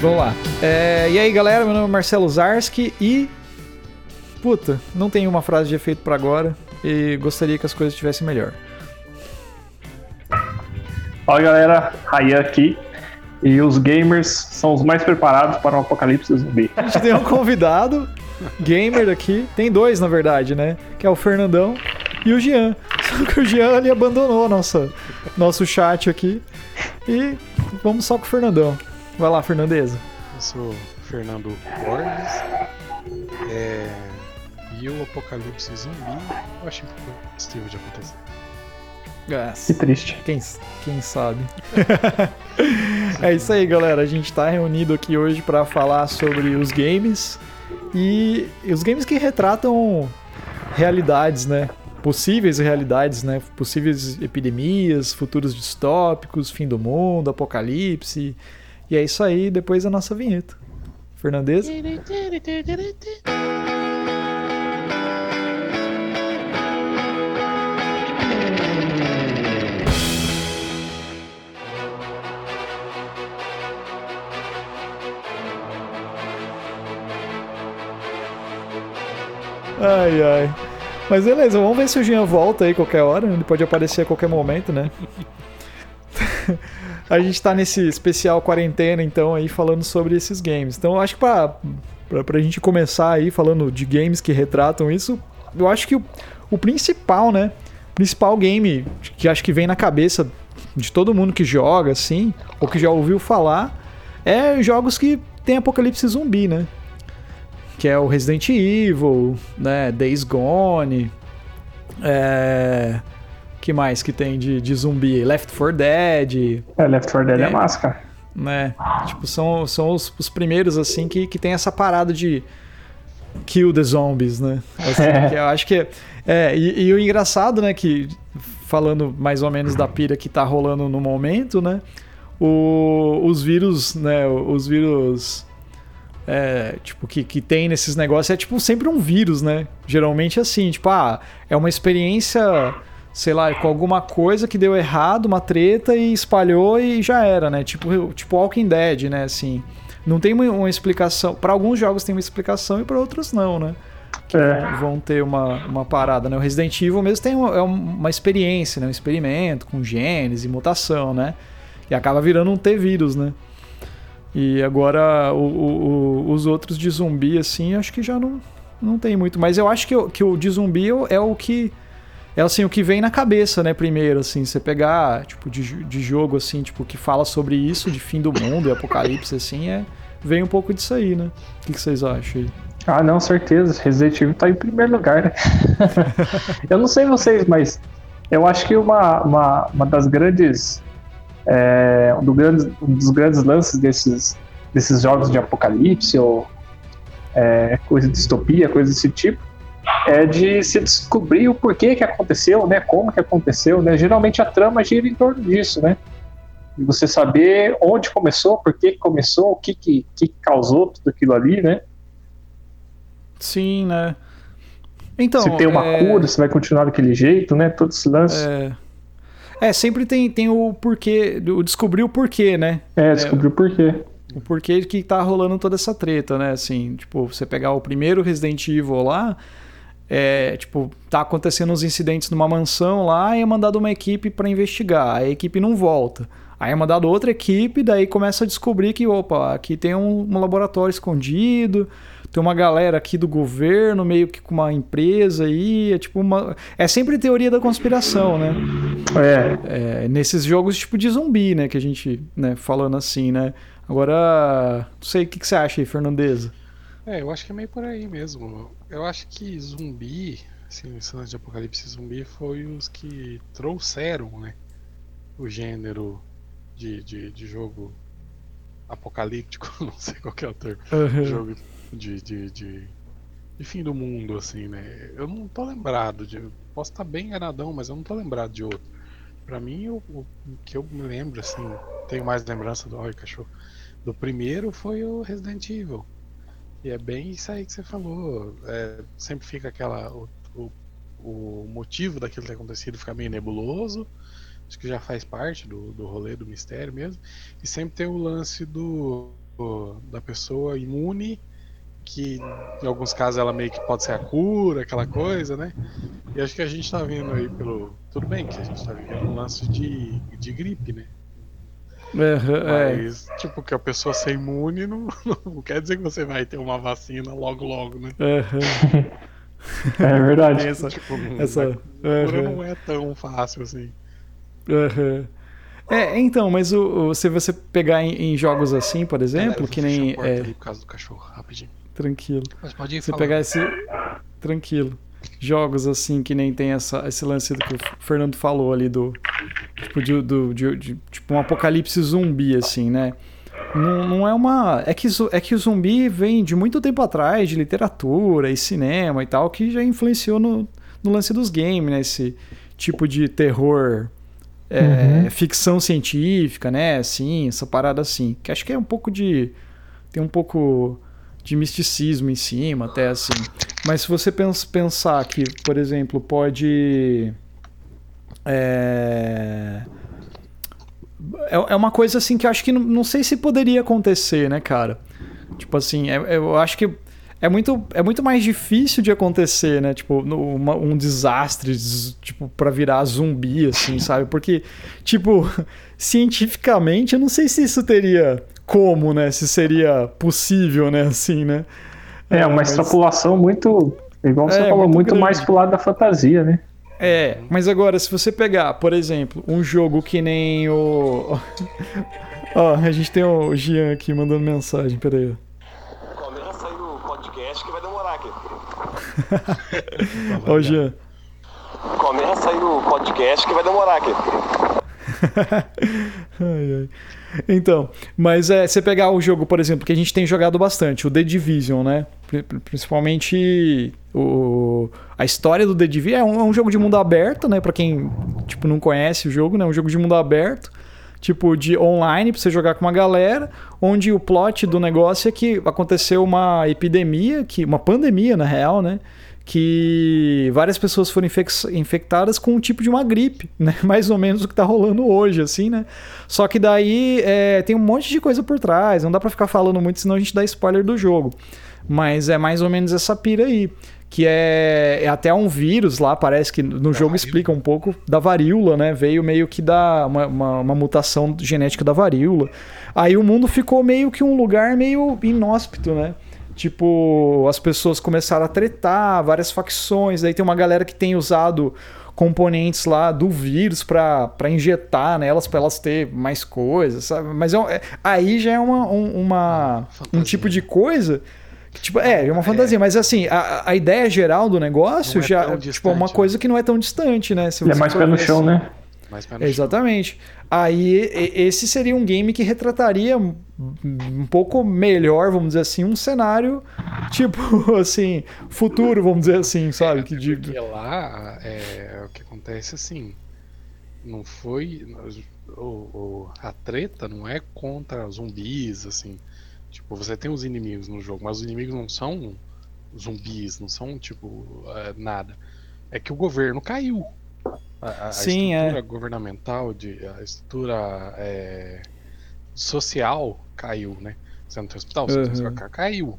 Vamos lá. É, e aí, galera, meu nome é Marcelo Zarski e. Puta, não tenho uma frase de efeito para agora e gostaria que as coisas estivessem melhor. Fala galera, Rayan aqui. E os gamers são os mais preparados para um apocalipse zumbi. A gente tem um convidado, gamer aqui. Tem dois, na verdade, né? Que é o Fernandão e o Jean. Só que o Jean ele abandonou nossa, nosso chat aqui. E vamos só com o Fernandão. Vai lá, Fernandeza. Eu sou Fernando Borges. É... E o apocalipse zumbi eu acho impossível de acontecer. Que triste. Quem, quem sabe? é isso aí, galera. A gente está reunido aqui hoje para falar sobre os games e os games que retratam realidades, né? Possíveis realidades, né? Possíveis epidemias, futuros distópicos, fim do mundo, apocalipse. E é isso aí, depois a nossa vinheta. Fernandez? Ai, ai. Mas beleza, vamos ver se o Jean volta aí qualquer hora. Ele pode aparecer a qualquer momento, né? a gente tá nesse especial quarentena, então, aí falando sobre esses games. Então, acho que pra, pra, pra gente começar aí falando de games que retratam isso, eu acho que o, o principal, né? Principal game que acho que vem na cabeça de todo mundo que joga, assim, ou que já ouviu falar, é jogos que tem apocalipse zumbi, né? que é o Resident Evil, né, Days Gone, é... que mais que tem de, de zumbi? Left 4 Dead. É, Left 4 Dead é, é máscara. Né, tipo, são, são os, os primeiros, assim, que, que tem essa parada de kill the zombies, né? Assim, é. eu acho que... É, e, e, o engraçado, né, que falando mais ou menos da pira que tá rolando no momento, né, o, os vírus, né, os vírus é, tipo, que, que tem nesses negócios é tipo sempre um vírus, né? Geralmente assim, tipo, ah, é uma experiência, sei lá, com alguma coisa que deu errado, uma treta e espalhou e já era, né? Tipo, tipo Walking Dead, né? Assim, não tem uma, explicação. Para alguns jogos tem uma explicação e para outros não, né? Que é. vão ter uma, uma parada, né? O Resident Evil mesmo tem uma, é uma experiência, né? Um experimento com genes e mutação, né? E acaba virando um T-vírus, né? E agora o, o, os outros de zumbi, assim, acho que já não, não tem muito. Mas eu acho que, que o de zumbi é o que. É assim, o que vem na cabeça, né, primeiro, assim, você pegar, tipo, de, de jogo, assim, tipo, que fala sobre isso, de fim do mundo e apocalipse, assim, é, vem um pouco disso aí, né? O que, que vocês acham aí? Ah, não, certeza. Resident Evil tá em primeiro lugar, né? eu não sei vocês, mas eu acho que uma, uma, uma das grandes é, um, do grande, um, dos grandes lances desses, desses jogos de apocalipse ou é, coisa de distopia, coisa desse tipo, é de se descobrir o porquê que aconteceu, né? Como que aconteceu, né? Geralmente a trama gira em torno disso, né? E você saber onde começou, por que começou, o que, que, que causou tudo aquilo ali, né? Sim, né? Então, se tem uma é... cura, se vai continuar daquele jeito, né? Todo esse lance. É... É, sempre tem, tem o porquê, o descobrir o porquê, né? É, descobrir o porquê. O porquê que tá rolando toda essa treta, né? Assim, tipo, você pegar o primeiro Resident Evil lá, é, tipo, tá acontecendo uns incidentes numa mansão lá e é mandado uma equipe para investigar. A equipe não volta. Aí é mandado outra equipe, daí começa a descobrir que, opa, aqui tem um, um laboratório escondido, tem uma galera aqui do governo, meio que com uma empresa aí, é tipo uma... É sempre teoria da conspiração, né? É. é nesses jogos tipo de zumbi, né, que a gente, né, falando assim, né? Agora, não sei, o que, que você acha aí, Fernandeza? É, eu acho que é meio por aí mesmo. Eu acho que zumbi, assim, o de apocalipse zumbi foi os que trouxeram, né, o gênero de, de, de jogo apocalíptico, não sei qual é o termo, uhum. jogo de, de, de, de, fim do mundo, assim, né? Eu não tô lembrado de. Posso estar bem enganadão, mas eu não tô lembrado de outro. Pra mim, o, o que eu me lembro, assim, tenho mais lembrança do. Oi, cachorro. Do primeiro foi o Resident Evil. E é bem isso aí que você falou. É, sempre fica aquela. O, o, o motivo daquilo ter acontecido fica meio nebuloso. Acho que já faz parte do, do rolê do mistério mesmo. E sempre tem o lance do da pessoa imune, que em alguns casos ela meio que pode ser a cura, aquela coisa, né? E acho que a gente tá vendo aí pelo. Tudo bem que a gente tá vivendo um lance de, de gripe, né? É, Mas, é. tipo, que a pessoa ser imune não, não, quer dizer que você vai ter uma vacina logo, logo, né? Uhum. é verdade. Essa, tipo, essa, a cura não é tão fácil assim. Uhum. É, então, mas o, o, se você pegar em, em jogos assim, por exemplo, que nem. É... Ali por causa do cachorro, rapidinho. Tranquilo. Mas pode ir Você pegar esse. Tranquilo jogos assim que nem tem essa, esse lance do que o Fernando falou ali do tipo de, do, de, de, tipo um apocalipse zumbi assim, né? Não, não é uma é que é que o zumbi vem de muito tempo atrás de literatura e cinema e tal que já influenciou no, no lance dos games, né? Esse tipo de terror é, uhum. ficção científica, né? Assim, essa parada assim, que acho que é um pouco de tem um pouco de misticismo em cima, até assim. Mas se você pensar que, por exemplo, pode. É, é, é uma coisa assim que eu acho que não, não sei se poderia acontecer, né, cara? Tipo assim, é, eu acho que é muito, é muito mais difícil de acontecer, né? Tipo, uma, um desastre, tipo, para virar zumbi, assim, sabe? Porque, tipo, cientificamente, eu não sei se isso teria como, né? Se seria possível, né? Assim, né? É, uma mas... extrapolação muito, igual você é, falou, muito, muito mais pro lado da fantasia, né? É, mas agora, se você pegar, por exemplo, um jogo que nem o. Ó, a gente tem o Gian aqui mandando mensagem, peraí. Começa aí o podcast que vai demorar aqui. Ó, o Gian. Começa aí o podcast que vai demorar aqui. ai, ai. Então, mas é, você pegar o jogo, por exemplo, que a gente tem jogado bastante, o The Division, né? Principalmente o, a história do The Division é um, é um jogo de mundo aberto, né? Para quem tipo não conhece o jogo, né? É um jogo de mundo aberto, tipo de online para você jogar com uma galera, onde o plot do negócio é que aconteceu uma epidemia, que uma pandemia na real, né? Que várias pessoas foram infectadas com um tipo de uma gripe, né? Mais ou menos o que está rolando hoje, assim, né? Só que daí é, tem um monte de coisa por trás, não dá para ficar falando muito, senão a gente dá spoiler do jogo. Mas é mais ou menos essa pira aí. Que é, é até um vírus lá, parece que no da jogo varíola. explica um pouco da varíola, né? Veio meio que da uma, uma, uma mutação genética da varíola. Aí o mundo ficou meio que um lugar meio inóspito, né? Tipo, as pessoas começaram a tretar, várias facções. Aí tem uma galera que tem usado componentes lá do vírus para injetar nelas para elas ter mais coisas, sabe? Mas é, é, aí já é uma, um, uma um tipo de coisa que, tipo, é, é uma fantasia, é. mas assim, a, a ideia geral do negócio é já tipo, é uma né? coisa que não é tão distante, né? Se é mais pé no chão, né? Mais pé no Exatamente. Chão. Aí esse seria um game que retrataria um pouco melhor, vamos dizer assim, um cenário tipo assim, futuro, vamos dizer assim, sabe? que de... Porque lá é, o que acontece assim, não foi o, o, a treta não é contra zumbis, assim. Tipo, você tem os inimigos no jogo, mas os inimigos não são zumbis, não são tipo é, nada. É que o governo caiu. A, a Sim, estrutura é. governamental, de, a estrutura é, social caiu, né? Você não tem hospital, você uhum. tem caiu.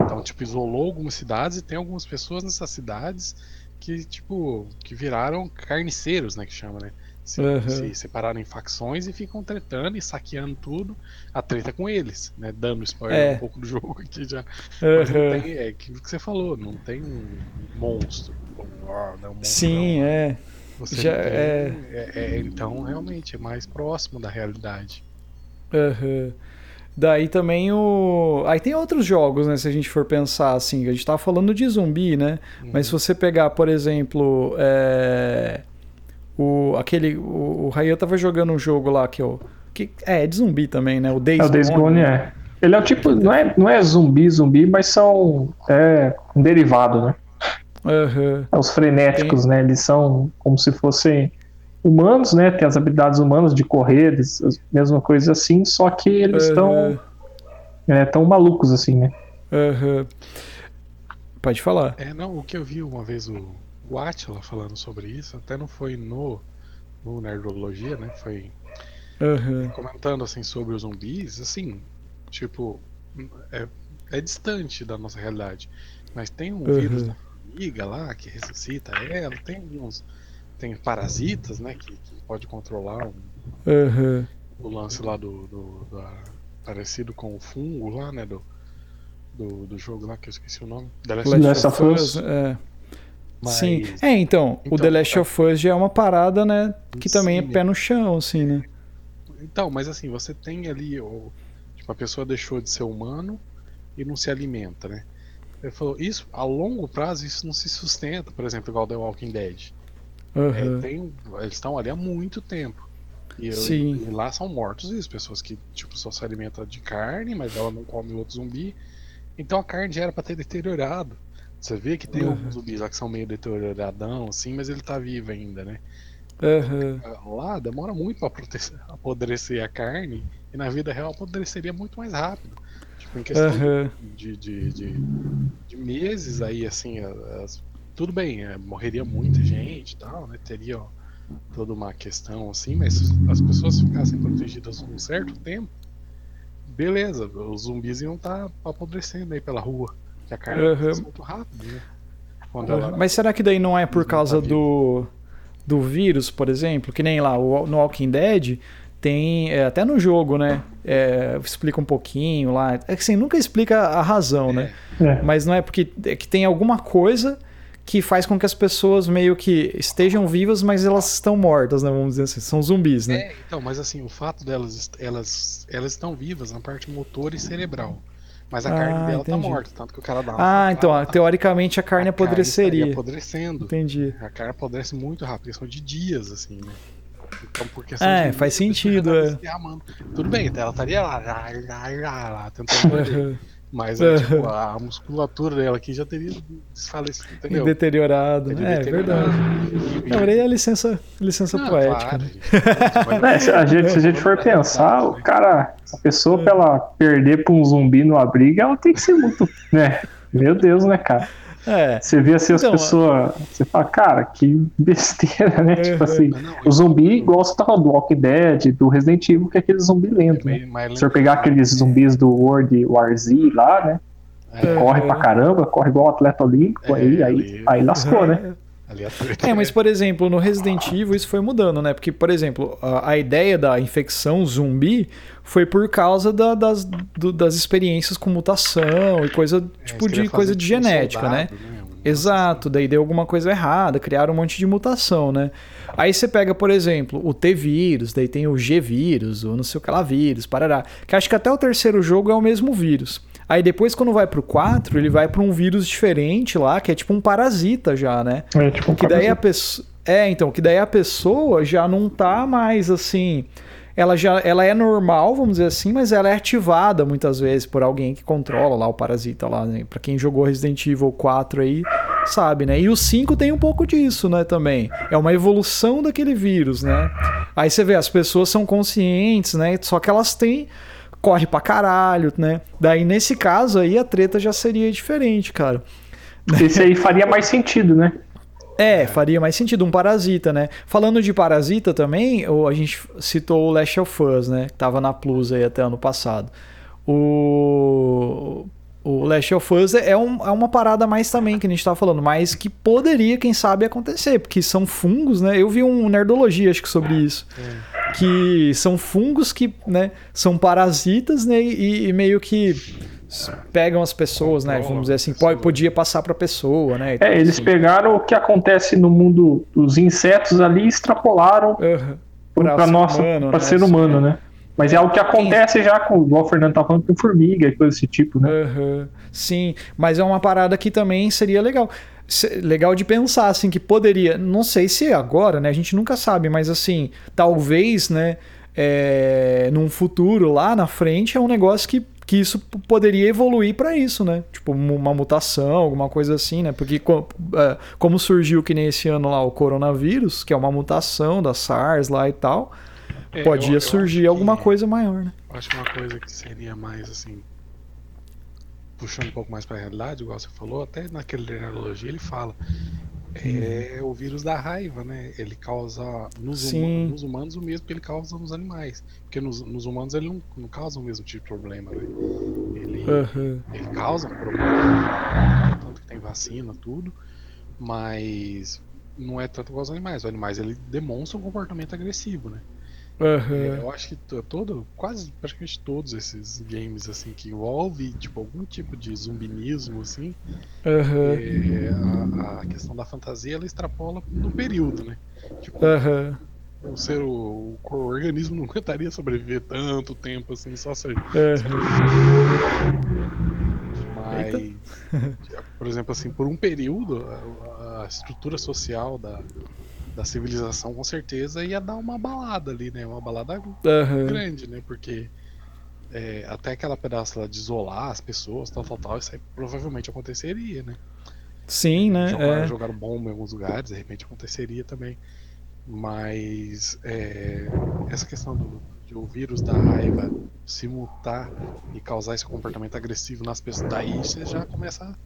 Então, tipo, isolou algumas cidades e tem algumas pessoas nessas cidades que, tipo, que viraram carniceiros, né? Que chama, né? Se, uhum. se, separaram em facções e ficam tretando e saqueando tudo. A treta com eles, né? Dando spoiler é. um pouco do jogo aqui já. Uhum. Tem, é aquilo que você falou, não tem um monstro. Um, um monstro Sim, não, é. Você Já tem, é... É, é... Então, realmente, é mais próximo da realidade. Uhum. Daí também o. Aí tem outros jogos, né? Se a gente for pensar assim, a gente tava falando de zumbi, né? Uhum. Mas se você pegar, por exemplo, é... o aquele. O, o Rayan tava jogando um jogo lá que, eu... que é, é de zumbi também, né? O Days, é, o Days Gone. Gone é. Ele é o tipo. Não é, não é zumbi, zumbi, mas são. É um derivado, né? Uhum. Os frenéticos, Tem... né? Eles são como se fossem humanos, né? Tem as habilidades humanas de correr, mesma coisa assim, só que eles estão uhum. é, tão malucos assim, né? Uhum. Pode falar. É, não, o que eu vi uma vez o, o Atila falando sobre isso, até não foi no, no Nerdologia, né? Foi uhum. comentando assim sobre os zumbis, assim, tipo, é, é distante da nossa realidade. Mas tem um Uhum. vírus formiga lá que ressuscita ela, tem uns. Tem parasitas, né? Que, que pode controlar um- Aham. o lance lá do. do- da- parecido com o fungo lá, né? Do, do, do jogo lá que eu esqueci o nome. The Last of Last of Us. é. Mas- Sim. É, então, o Então, The Last of Us já é uma parada, né? Que também é Sim. pé no chão, assim, né? Então, mas assim, você tem ali. O, tipo, a pessoa deixou de ser humano e não se alimenta, né? Ele falou, isso, a longo prazo, isso não se sustenta, por exemplo, igual The Walking Dead. É, Aham. tem, eles estão ali há muito tempo. E, eu- Sim. e lá são mortos isso, pessoas que tipo, só se alimentam de carne, mas ela não come outro zumbi. Então a carne já era pra ter deteriorado. Você vê que tem Uhum. alguns zumbis lá que são meio deterioradão, assim, mas ele tá vivo ainda, né? Aham. Lá demora muito pra apodrecer a carne, e na vida real apodreceria muito mais rápido. Em questão Aham. de, de, de, de meses aí, assim, as- tudo bem, é, morreria muita gente e tal, né? Teria ó, toda uma questão assim, mas se as pessoas ficassem protegidas um certo tempo, beleza, os zumbis iam estar apodrecendo aí pela rua. Que a carne apodrece muito rápido, né? Quando ela- Mas será que daí não é por não causa tá do, do vírus, por exemplo? Que nem lá no Walking Dead tem, é, até no jogo, né? É, explica um pouquinho lá. É que assim, nunca explica a razão, né? É. Mas não é porque é que tem alguma coisa que faz com que as pessoas meio que estejam vivas, mas elas estão mortas, né? Vamos dizer assim, são zumbis, né? É, então, mas assim, o fato delas, elas, elas estão vivas na parte motor e cerebral. Mas a Ah, carne dela entendi. tá morta, tanto que o cara dá uma Ah, então, teoricamente a carne a apodreceria. apodrecendo. Entendi. A carne apodrece muito rápido, questão de dias, assim, né? Então, por questão É, de faz a sentido, é. Tudo bem, ela estaria lá, lá, lá, lá, lá tentando. Mas é, tipo, a musculatura dela aqui já teria desfalecido, entendeu? Deteriorado. Teria É, deteriorado. verdade. E- Não, aí é licença, licença Não, poética. claro, né? É, se, a gente, se a gente for pensar, o cara, a pessoa pra ela perder pra um zumbi no abrigo, ela tem que ser muito, né? Meu Deus, né, cara? É. Você vê assim as Então, pessoas, você fala, cara, que besteira, né? Tipo assim, não, o zumbi, igual você tava do Walking Dead, do Resident Evil, que é aquele zumbi lento, né? mas- mas Se você pegar aqueles zumbis do World War Z lá, né? É, Corre pra caramba, corre igual um atleta olímpico, É, aí, aí, ali- aí lascou, né? treta É, mas por exemplo, no Resident Evil isso foi mudando, né? Porque, por exemplo, a, a ideia da infecção zumbi foi por causa da- das, do- das experiências com mutação e coisa, É, tipo, de coisa de genética, né? soldado, Um Exato, daí deu alguma coisa errada, criaram um monte de mutação, né? Aí você pega, por exemplo, o T-vírus, daí tem o G-vírus, o não sei o que lá vírus, parará. Que acho que até o terceiro jogo é o mesmo vírus. Aí depois, quando vai pro 4, ele vai pra um vírus diferente lá, que é tipo um parasita já, né? É, tipo, um Que daí a parasita. pessoa. É, então, que daí a pessoa já não tá mais assim. Ela já ela é normal, vamos dizer assim, mas ela é ativada muitas vezes por alguém que controla lá o parasita lá, né? Pra quem jogou Resident Evil 4 aí, sabe, né? E o 5 tem um pouco disso, né, também. É uma evolução daquele vírus, né? Aí você vê, as pessoas são conscientes, né? Só que elas têm corre pra caralho, né? Daí nesse caso aí a treta já seria diferente, cara. Esse aí faria mais sentido, né? É, faria mais sentido, um parasita, né? Falando de parasita também, a gente citou o Last of Us, né? Que tava na Plus aí até ano passado. O, o Last of Us é, um- é uma parada mais também que a gente tava falando, mas que poderia, quem sabe, acontecer, porque são fungos, né? Eu vi um Nerdologia, acho que sobre isso. Que são fungos que, né, são parasitas, né? E, e meio que pegam as pessoas, né? Vamos dizer assim, podia passar pra pessoa, né? É, eles assim. pegaram o que acontece no mundo dos insetos ali e extrapolaram Aham. para nossa, para né? ser humano, né? Mas é algo que acontece já com, igual o Fernando tá falando, com formiga e coisa desse tipo, né? Aham. Sim, mas é uma parada que também seria legal. Legal de pensar, assim, que poderia. Não sei se é agora, né? A gente nunca sabe, mas assim, talvez, né? é, num futuro lá na frente é um negócio que, que isso poderia evoluir para isso, né? Tipo, uma mutação, alguma coisa assim, né? Porque é, como surgiu que nem esse ano lá o coronavírus, que é uma mutação da SARS lá e tal, É, podia eu- surgir acho alguma que- coisa maior, né? Eu acho que uma coisa que seria mais assim. Puxando um pouco mais pra realidade, igual você falou, até naquele Nerdologia ele fala é o vírus da raiva, né? Ele causa nos, huma- nos humanos o mesmo que ele causa nos animais. Porque nos, nos humanos ele não, não causa o mesmo tipo de problema, né? Ele, Aham. ele causa um problema, tanto que tem vacina, tudo, mas não é tanto igual aos animais. Os animais ele demonstra um comportamento agressivo, né? Aham. Eu acho que to- todo, quase praticamente todos esses games assim que envolve tipo algum tipo de zumbinismo assim, Aham. é, a, a questão da fantasia ela extrapola no período, né? Tipo, Aham. o ser o, o organismo não aguentaria sobreviver tanto tempo assim só se. Mas, por exemplo, assim, por um período, a, a estrutura social da, da civilização com certeza ia dar uma balada ali, né? Uma balada Aham. grande, né? Porque é, até aquela pedaço lá de isolar as pessoas, tal, tal, tal, isso aí provavelmente aconteceria, né? Sim, né? Jogar, É. jogar bomba em alguns lugares, de repente aconteceria também. Mas é, essa questão do, de o vírus da raiva se mutar e causar esse comportamento agressivo nas pessoas, daí você já começa, a,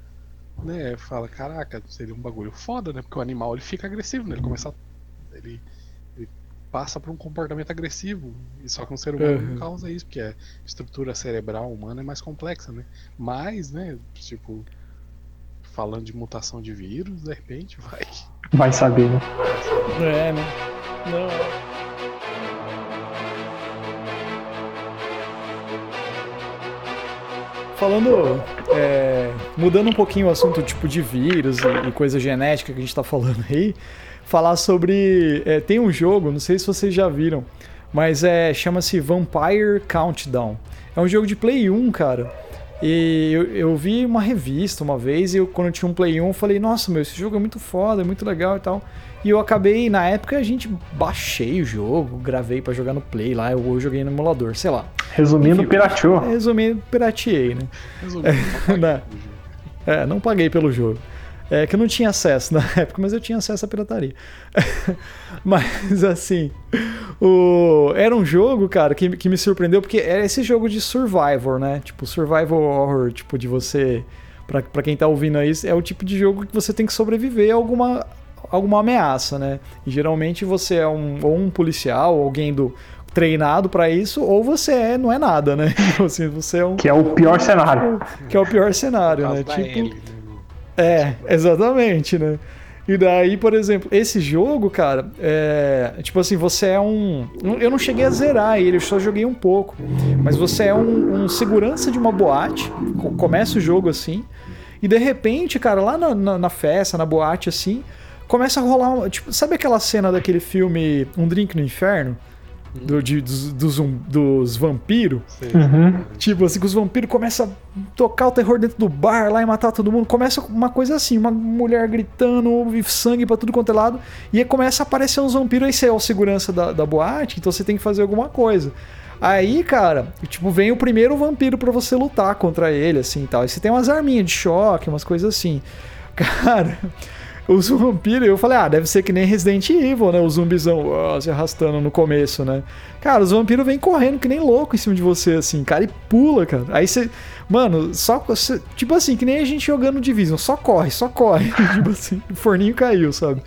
né? Fala, caraca, seria um bagulho foda, né? Porque o animal ele fica agressivo, né? Ele começa. a- Ele, ele passa por um comportamento agressivo. E só que um ser humano Uhum. não causa isso, porque a estrutura cerebral humana é mais complexa, né? Mas, né, tipo, falando de mutação de vírus, de repente vai. Vai saber, né? É, né? Não. Falando, é, mudando um pouquinho o assunto tipo de vírus e, e coisa genética que a gente tá falando aí, falar sobre. é, tem um jogo, não sei se vocês já viram, mas é chama-se Vampire Countdown. É um jogo de Play 1, cara. E eu, eu vi uma revista uma vez e eu, quando eu tinha um Play 1, eu falei, nossa, meu, esse jogo é muito foda, é muito legal e tal. E eu acabei, na época, a gente baixei o jogo, gravei pra jogar no Play lá, eu, joguei no emulador, sei lá. Resumindo, Enfim. pirateou. Resumindo, pirateei, né? Resumindo, não Né? É, não paguei pelo jogo. É que eu não tinha acesso na época, mas eu tinha acesso à pirataria. mas assim, o... era um jogo, cara, que, que me surpreendeu, porque era esse jogo de survivor, né? Tipo, survival horror, tipo, de você. Pra, pra quem tá ouvindo aí, é o tipo de jogo que você tem que sobreviver a alguma, alguma ameaça, né? E geralmente você é um, ou um policial, alguém do treinado pra isso, ou você é, não é nada, né? Tipo assim, você é um. Que é o pior cenário. Que é o pior cenário, né? Tipo. Ellie, né? É, exatamente, né? E daí, por exemplo, esse jogo, cara, é. Tipo assim, você é um. Eu não cheguei a zerar ele, eu só joguei um pouco. Mas você é um, um segurança de uma boate. co- Começa o jogo assim. E de repente, cara, lá na, na, na festa, na boate, assim, começa a rolar. um- Tipo, sabe aquela cena daquele filme Um Drink no Inferno? Do, de, dos, dos, dos vampiros? Uhum. Tipo assim, que os vampiros começam a tocar o terror dentro do bar lá e matar todo mundo. Começa uma coisa assim, uma mulher gritando, e sangue pra tudo quanto é lado. E aí começa a aparecer uns vampiros. Aí você é o segurança da, da boate, então você tem que fazer alguma coisa. Aí, cara, tipo, vem o primeiro vampiro pra você lutar contra ele, assim e tal. Aí você tem umas arminhas de choque, umas coisas assim. Cara, os vampiros, eu falei, ah, deve ser que nem Resident Evil, né? O zumbizão ó, se arrastando no começo, né? Cara, os vampiros vêm correndo que nem louco em cima de você, assim, cara, e pula, cara. Aí você. Mano, só. Tipo assim, que nem a gente jogando Division, só corre, só corre. tipo assim, o forninho caiu, sabe?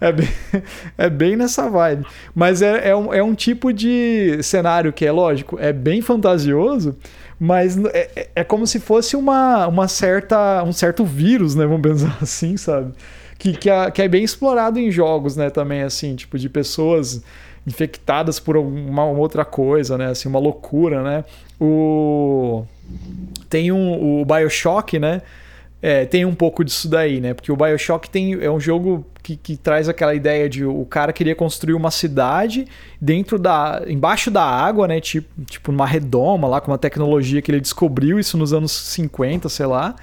É bem, é bem nessa vibe. Mas é, é, um, é um tipo de cenário que é lógico, é bem fantasioso, mas é, é- é como se fosse uma, uma certa, um certo vírus, né? Vamos pensar assim, sabe? Que, que, é, que é bem explorado em jogos, né? Também, assim, tipo, de pessoas infectadas por alguma outra coisa, né? Assim, uma loucura, né? O... Tem um, o Bioshock, né? É, tem um pouco disso daí, né? Porque o Bioshock tem, é um jogo que, que traz aquela ideia de o cara queria construir uma cidade dentro da. embaixo da água, né? Tipo, tipo numa redoma lá, com uma tecnologia que ele descobriu isso nos anos 50, sei lá.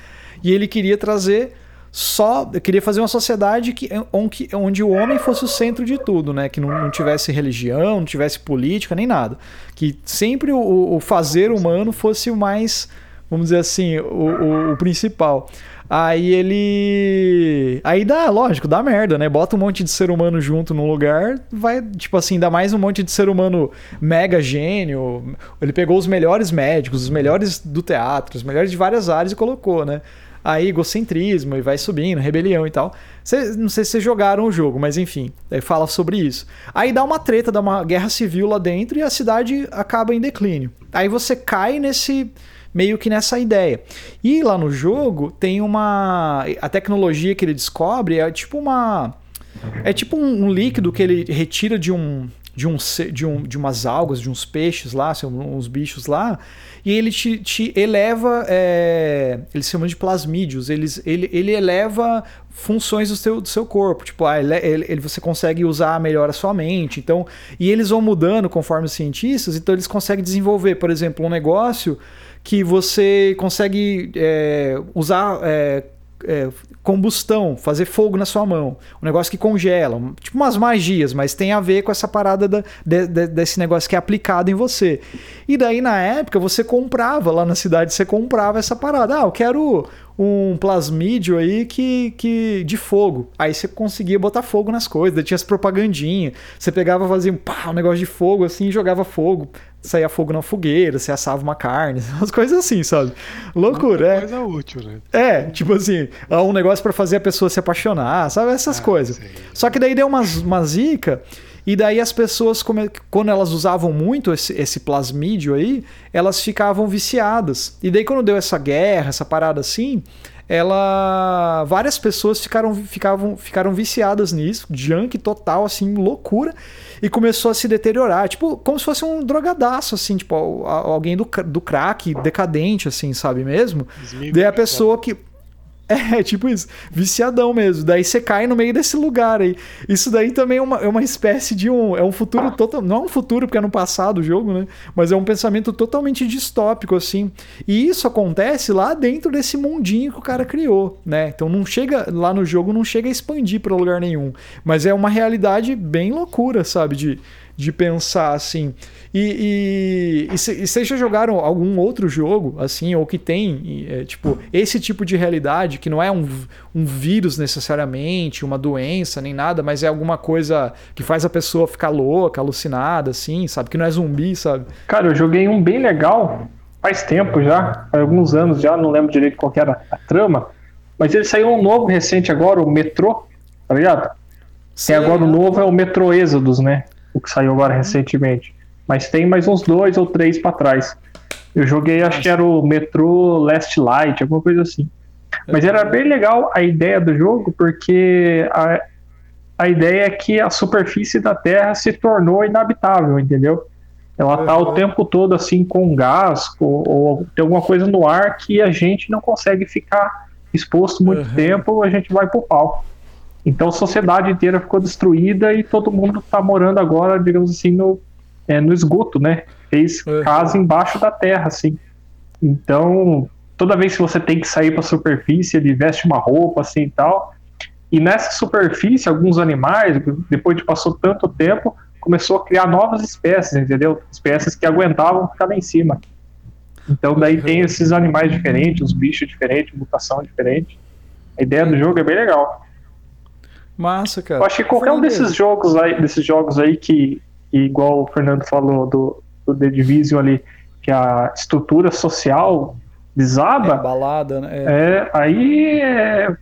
E ele queria trazer só. Queria fazer uma sociedade que, onde, onde o homem fosse o centro de tudo, né? Que não, não tivesse religião, não tivesse política, nem nada. Que sempre o, o fazer humano fosse o mais vamos dizer assim, o, o, o principal. Aí ele. Aí dá, lógico, dá merda, né? Bota um monte de ser humano junto num lugar, vai, tipo assim, dá mais um monte de ser humano mega gênio. Ele pegou os melhores médicos, os melhores do teatro, os melhores de várias áreas e colocou, né? Aí egocentrismo e vai subindo, rebelião e tal. Cê, não sei se vocês jogaram o jogo, mas enfim, aí fala sobre isso. Aí dá uma treta, dá uma guerra civil lá dentro e a cidade acaba em declínio. Aí você cai nesse meio que nessa ideia. E lá no jogo tem uma a tecnologia que ele descobre é tipo uma é tipo um líquido que ele retira de um de, um, de, um, de umas algas, de uns peixes lá, uns bichos lá, e ele te, te eleva, é, eles chamam de plasmídeos, eles, ele, ele eleva funções do seu, do seu corpo, tipo, ah, ele, ele, você consegue usar melhor a sua mente, então, e eles vão mudando conforme os cientistas, então eles conseguem desenvolver, por exemplo, um negócio que você consegue é, usar é, é, combustão, fazer fogo na sua mão. Um negócio que congela. Tipo umas magias, mas tem a ver com essa parada da, de, de, desse negócio que é aplicado em você. E daí, na época, você comprava, lá na cidade, você comprava essa parada. Ah, eu quero um plasmídio aí que, que de fogo. Aí você conseguia botar fogo nas coisas, daí tinha as propagandinhas. Você pegava, fazia um, pá, um negócio de fogo assim e jogava fogo. Saía fogo na fogueira, você assava uma carne, umas coisas assim, sabe? Loucura, é. Coisa útil, né? É, tipo assim, um negócio para fazer a pessoa se apaixonar, sabe? Essas ah, coisas. Sei. Só que daí deu uma, uma zica e daí as pessoas, quando elas usavam muito esse, esse plasmídio aí, elas ficavam viciadas. E daí quando deu essa guerra, essa parada assim, ela várias pessoas ficaram, ficavam, ficaram viciadas nisso, junk total, assim, loucura, e começou a se deteriorar, tipo, como se fosse um drogadaço, assim, tipo, alguém do, do crack, decadente, assim, sabe mesmo? Daí a pessoa que É, tipo isso, viciadão mesmo. Daí você cai no meio desse lugar aí. Isso daí também é uma, é uma espécie de um. É um futuro total. Não é um futuro, porque é no passado o jogo, né? Mas é um pensamento totalmente distópico, assim. E isso acontece lá dentro desse mundinho que o cara criou, né? Então não chega. Lá no jogo não chega a expandir para lugar nenhum. Mas é uma realidade bem loucura, sabe? De, de pensar assim. E, e, e, vocês já jogaram algum outro jogo, assim, ou que tem, é, tipo, esse tipo de realidade, que não é um, um vírus necessariamente, uma doença, nem nada, mas é alguma coisa que faz a pessoa ficar louca, alucinada, assim, sabe? Que não é zumbi, sabe? Cara, eu joguei um bem legal faz tempo já, há alguns anos já, não lembro direito qual era a trama, mas ele saiu um novo recente agora, o Metrô, tá ligado? Sim, e agora o novo é o Metro Exodus, né? O que saiu agora recentemente. Mas tem mais uns dois ou três para trás. Eu joguei, acho que era o Metro Last Light, alguma coisa assim. Mas era bem legal a ideia do jogo, porque a, a ideia é que a superfície da Terra se tornou inabitável, entendeu? Ela tá o tempo todo assim com gás ou, ou tem alguma coisa no ar que a gente não consegue ficar exposto muito uhum. tempo, a gente vai pro pau. Então a sociedade inteira ficou destruída e todo mundo está morando agora, digamos assim, no, é, no esgoto, né? Fez uhum. casa embaixo da terra, assim. Então, toda vez que você tem que sair para a superfície, ele veste uma roupa assim e tal. E nessa superfície, alguns animais, depois de passou tanto tempo, começou a criar novas espécies, entendeu? Espécies que aguentavam ficar lá em cima. Então daí uhum. tem esses animais diferentes, os bichos diferentes, mutação diferente. A ideia do jogo é bem legal. Massa, cara. Eu acho que qualquer um desses jogos aí, desses jogos aí que, que igual o Fernando falou do, do The Division ali, que a estrutura social desaba. É balada, né? É, é aí é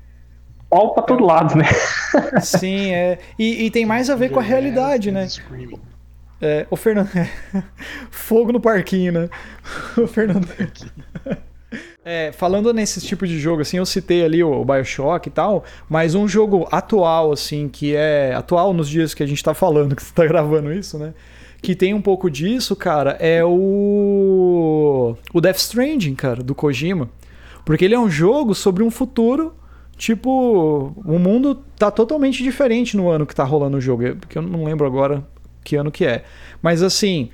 pau pra todo lado, né? Sim, é. E, e tem mais a ver com a realidade, né? É, o Fernando. Fogo no parquinho, né? O Fernando. É, falando nesse tipo de jogo, assim, eu citei ali o Bioshock e tal, mas um jogo atual, assim, que é atual nos dias que a gente tá falando, que você tá gravando isso, né? Que tem um pouco disso, cara, é o. O Death Stranding, cara, do Kojima. Porque ele é um jogo sobre um futuro. Tipo, o mundo tá totalmente diferente no ano que tá rolando o jogo. Porque eu não lembro agora que ano que é. Mas assim.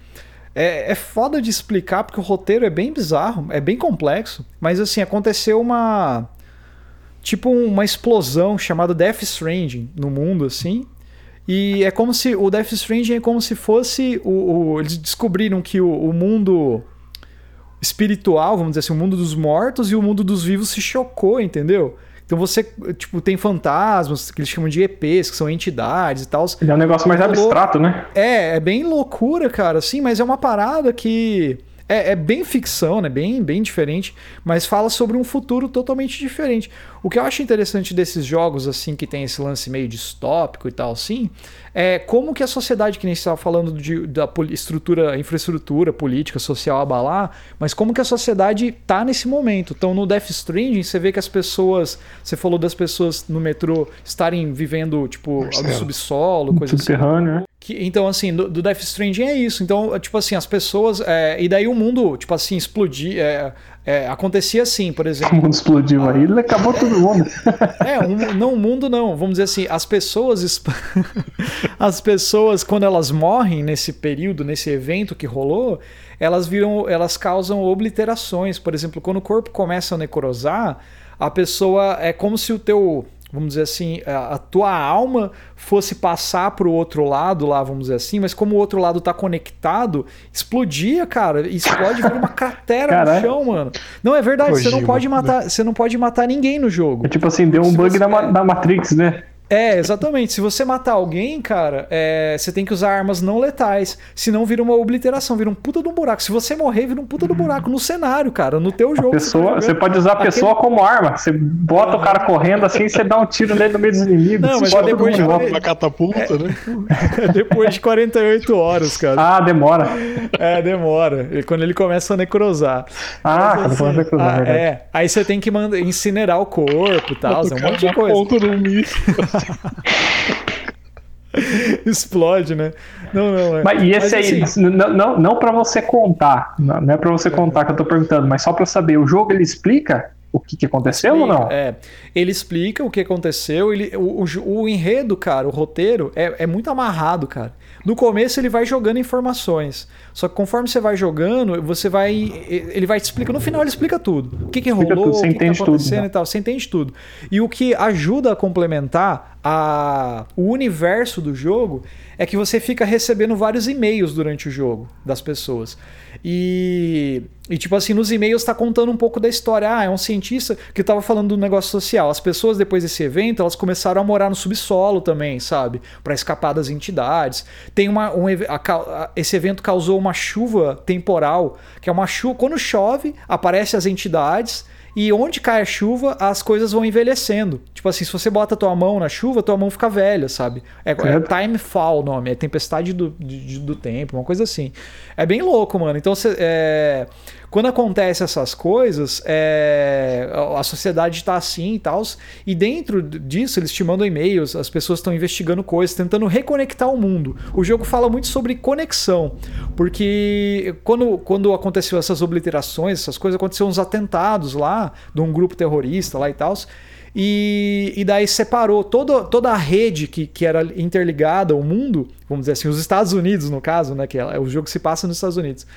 É, é foda de explicar porque o roteiro é bem bizarro, é bem complexo, mas assim, aconteceu uma. Tipo uma explosão chamada Death Stranding no mundo, assim. E é como se. O Death Stranding é como se fosse. O, o eles descobriram que o, o mundo espiritual, vamos dizer assim, o mundo dos mortos e o mundo dos vivos se chocou, entendeu? Então você, tipo, tem fantasmas, que eles chamam de EPs, que são entidades e tal. Ele é um negócio mais abstrato, né? É, é bem loucura, cara, assim, mas é uma parada que é, é, bem ficção, né? Bem, bem diferente, mas fala sobre um futuro totalmente diferente. O que eu acho interessante desses jogos, assim, que tem esse lance meio distópico e tal, assim, é como que a sociedade, que nem estava falando de, da estrutura, infraestrutura política, social abalar, mas como que a sociedade tá nesse momento. Então, no Death Stranding, você vê que as pessoas, você falou das pessoas no metrô estarem vivendo, tipo, no subsolo, coisa assim. Subterrâneo, né? Que, então, assim, do, do, Death Stranding é isso. Então, tipo assim, as pessoas. É, e daí o mundo, tipo assim, explodir. É, é, acontecia assim, por exemplo. O mundo explodiu aí, ele acabou todo mundo. É, um, não, o mundo não. Vamos dizer assim, as pessoas. as pessoas, quando elas morrem nesse período, nesse evento que rolou, elas viram. Elas causam obliterações. Por exemplo, quando o corpo começa a necrosar, a pessoa. É como se o teu vamos dizer assim, a, tua alma fosse passar para o outro lado lá, vamos dizer assim, mas como o outro lado tá conectado, explodia, cara, explode vir uma cratera Caralho. no chão, mano. Não é verdade, você não pode matar, você não pode matar ninguém no jogo. É tipo assim, deu um bug da, da Matrix, né? É, exatamente. Se você matar alguém, cara, é, você tem que usar armas não letais. Senão vira uma obliteração, vira um puta de um buraco. Se você morrer, vira um puta do buraco no cenário, cara, no teu jogo. Pessoa, você, tá você, pode usar a pessoa Aquele... como arma. Você bota uhum. o cara correndo assim, você dá um tiro nele no meio dos inimigos. Não, mas depois de uma catapulta, é, né? depois de 48 horas, cara. Ah, demora. É, demora. Quando ele começa a necrosar. Ah, mas, assim, necrosar, ah, é. Aí você tem que mandar, incinerar o corpo e tal, é um monte de coisa. Ponto no Explode, né? Não, não, é. Mas e esse mas, aí, assim, não, não, não para você contar, não é para você contar que eu tô perguntando, mas só para saber, o jogo ele explica o que, que aconteceu explica, ou não? É, ele explica o que aconteceu, ele, o, o, o enredo, cara, o roteiro é, é muito amarrado, cara. No começo ele vai jogando informações. Só que conforme você vai jogando, você vai. Ele vai te explicar. No final ele explica tudo. O que, que rolou, tudo, o que, que tá acontecendo tudo, né? e tal. Você entende tudo. E o que ajuda a complementar a, o universo do jogo é que você fica recebendo vários e-mails durante o jogo das pessoas. E, e tipo assim, nos e-mails está contando um pouco da história. Ah, é um cientista que estava falando do negócio social. As pessoas, depois desse evento, elas começaram a morar no subsolo também, sabe? Para escapar das entidades. Tem uma. Um, a, esse evento causou uma chuva temporal, que é uma chuva. Quando chove, aparecem as entidades e onde cai a chuva, as coisas vão envelhecendo. Tipo assim, se você bota tua mão na chuva, tua mão fica velha, sabe? É, é time fall o nome, é tempestade do, do, do, tempo, uma coisa assim. É bem louco, mano. Então, você, é, quando acontece essas coisas, é, a sociedade está assim e tal, e dentro disso eles te mandam e-mails, as pessoas estão investigando coisas, tentando reconectar o mundo. O jogo fala muito sobre conexão, porque quando, quando aconteceu essas obliterações, essas coisas, aconteceram uns atentados lá, de um grupo terrorista lá e tal, e, e daí separou toda, toda a rede que, que era interligada ao mundo, vamos dizer assim, os Estados Unidos no caso, né, que é, o jogo se passa nos Estados Unidos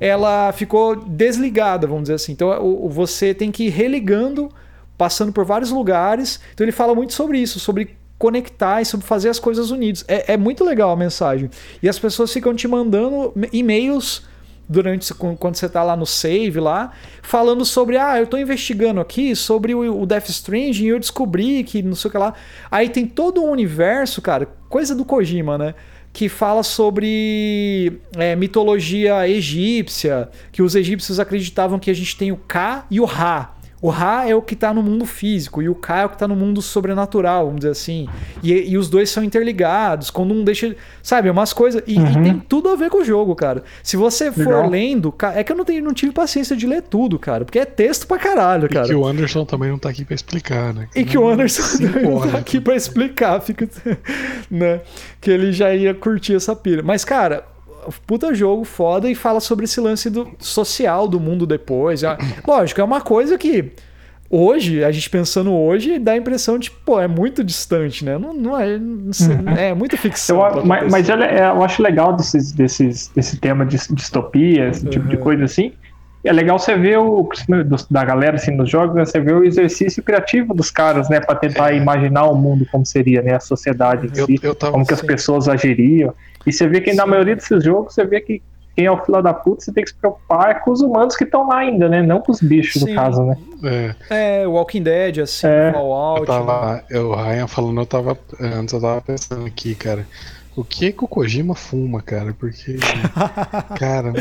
ela ficou desligada, vamos dizer assim. Então o, você tem que ir religando, passando por vários lugares. Então ele fala muito sobre isso, sobre conectar e sobre fazer as coisas unidas. É, é muito legal a mensagem. E as pessoas ficam te mandando e-mails durante quando você está lá no save lá, falando sobre ah, eu estou investigando aqui sobre o, Death Stranding e eu descobri que não sei o que lá. Aí tem todo um universo, cara, coisa do Kojima, né? Que fala sobre é, mitologia egípcia, que os egípcios acreditavam que a gente tem o Ka e o Ra. O Ra é o que está no mundo físico e o Ka é o que está no mundo sobrenatural, vamos dizer assim. E, e, os dois são interligados, quando um deixa. Sabe, umas coisas. E, uhum. e, tem tudo a ver com o jogo, cara. Se você for Legal. lendo. É que eu não, tenho, não tive paciência de ler tudo, cara. Porque é texto pra caralho, cara. E que o Anderson também não tá aqui pra explicar, né? Que e que o Anderson também não tá aqui pra explicar. Fica, né? Que ele já ia curtir essa pira. Mas, cara puta jogo foda e fala sobre esse lance do social do mundo depois. Lógico, é uma coisa que hoje, a gente pensando hoje, dá a impressão de, pô, é muito distante, né? Não, não é, não sei, uhum. é muito ficção. Eu, mas, mas eu, é, eu, acho legal desses, desses, desse tema de distopia, esse uhum. tipo de uhum. coisa assim. É legal você ver o da galera assim nos jogos, né? você vê o exercício criativo dos caras, né, para tentar é. imaginar o mundo como seria, né, a sociedade em si, eu, eu como que as pessoas agiriam. E você vê que Sim. na maioria desses jogos, você vê que quem é o filho da puta, você tem que se preocupar com os humanos que estão lá ainda, né? Não com os bichos, Sim. no caso, né? É, É, Walking Dead, assim, É. Fallout. eu tava. Eu, o Ryan falando, eu tava. Antes eu tava pensando aqui, cara. O que que o Kojima fuma, cara? Porque. cara,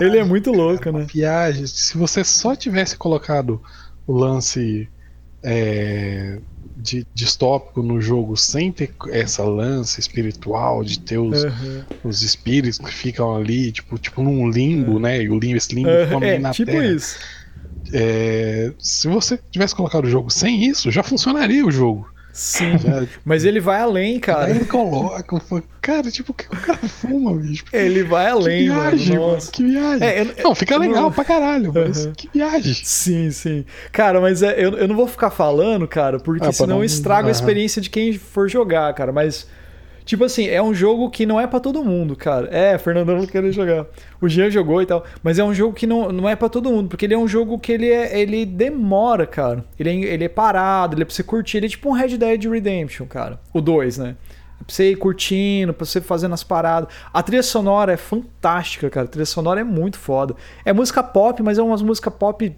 Ele é muito louco, né? viagem. Se você só tivesse colocado o lance é, de distópico no jogo sem ter essa lance espiritual de ter os, Aham. os espíritos que ficam ali, tipo, tipo num limbo, né? E o limbo, esse limbo fica ali É, na tipo terra. isso. É, se você tivesse colocado o jogo sem isso, já funcionaria o jogo. Sim. Mas ele vai além, cara. Aí ele coloca, cara, tipo, o que o cara fuma, bicho? Ele vai Que além, viagem, mano. Nossa. Que viagem. É, eu- não, fica legal não- pra caralho, mas Aham. que viagem. Sim, sim. Cara, mas é, eu, eu não vou ficar falando, cara, porque Ah, senão não- estraga a experiência de quem for jogar, cara. Mas, tipo assim, é um jogo que não é pra todo mundo, cara. É, Fernando não querer jogar. O Jean jogou e tal. Mas é um jogo que não, não é pra todo mundo, porque ele é um jogo que ele, é, ele demora, cara. Ele é, ele é parado, ele é pra você curtir. Ele é tipo um Red Dead Redemption, cara. O 2, né? É pra você ir curtindo, pra você fazendo as paradas. A trilha sonora é fantástica, cara. A trilha sonora é muito foda. É música pop, mas é umas música pop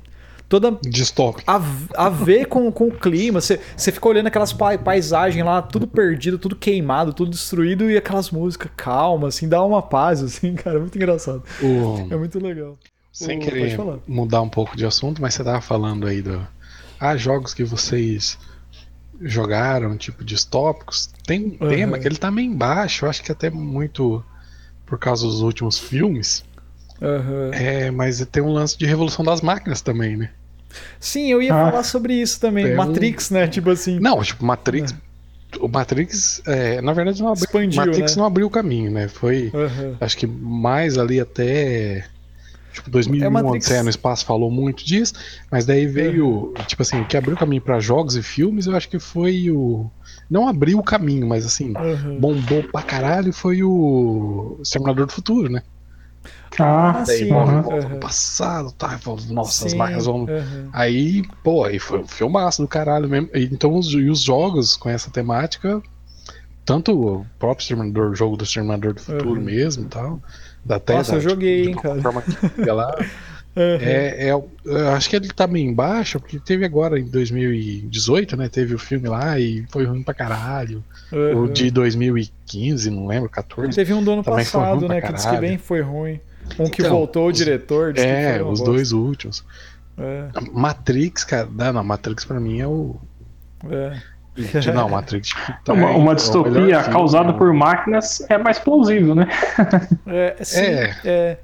toda Distópico. a, a ver com, com o clima. Você, você fica olhando aquelas pa- paisagens lá, tudo perdido, tudo queimado, tudo destruído, e aquelas músicas calmas, assim, dá uma paz, assim, cara. É muito engraçado. O- É muito legal. Sem O- querer mudar um pouco de assunto, mas você tava falando aí do. Ah, jogos que vocês jogaram, tipo, distópicos. Tem um Aham. tema que ele tá meio embaixo, eu acho que até muito por causa dos últimos filmes. Aham. É, mas tem um lance de revolução das máquinas também, né? Sim, eu ia Ah. falar sobre isso também. É um- Matrix, né? Tipo assim. Não, tipo, Matrix. O Matrix, é, na verdade, não abriu. Expandiu, Matrix né? não abriu o caminho, né? Foi. Aham. Acho que mais ali até. Tipo, 2001, É, Matrix- Odisseia no Espaço falou muito disso, mas daí veio, tipo assim, o que abriu o caminho pra jogos e filmes, eu acho que foi o. Não abriu o caminho, mas assim, Aham. bombou pra caralho foi o Exterminador do Futuro, né? Ah, Daí sim. volta volta no passado, tá? Nossa, as Sim, máquinas vão. aham. Aí, pô, aí foi um filmaço do caralho mesmo. Então, os, e os jogos com essa temática, tanto o próprio Exterminador, o jogo do Exterminador do Futuro Uhum. mesmo e tal. Da até Nossa, da- eu joguei, hein, cara. forma que lá. Aham. É, é, eu acho que ele tá meio embaixo, porque teve agora em 2018, né? Teve o filme lá e foi ruim pra caralho. O aham. de 2015, não lembro, 14. Teve um do ano passado, né? Que disse que bem foi ruim. Um que Então, voltou, o os- diretor. disse que É, os bosta. dois últimos. É, Matrix, cara, não, não, Matrix pra mim é o. é. Não, Matrix. tipo, tá- uma, é uma o melhor distopia filme, causada né? por máquinas é mais plausível, né? É, sim, É.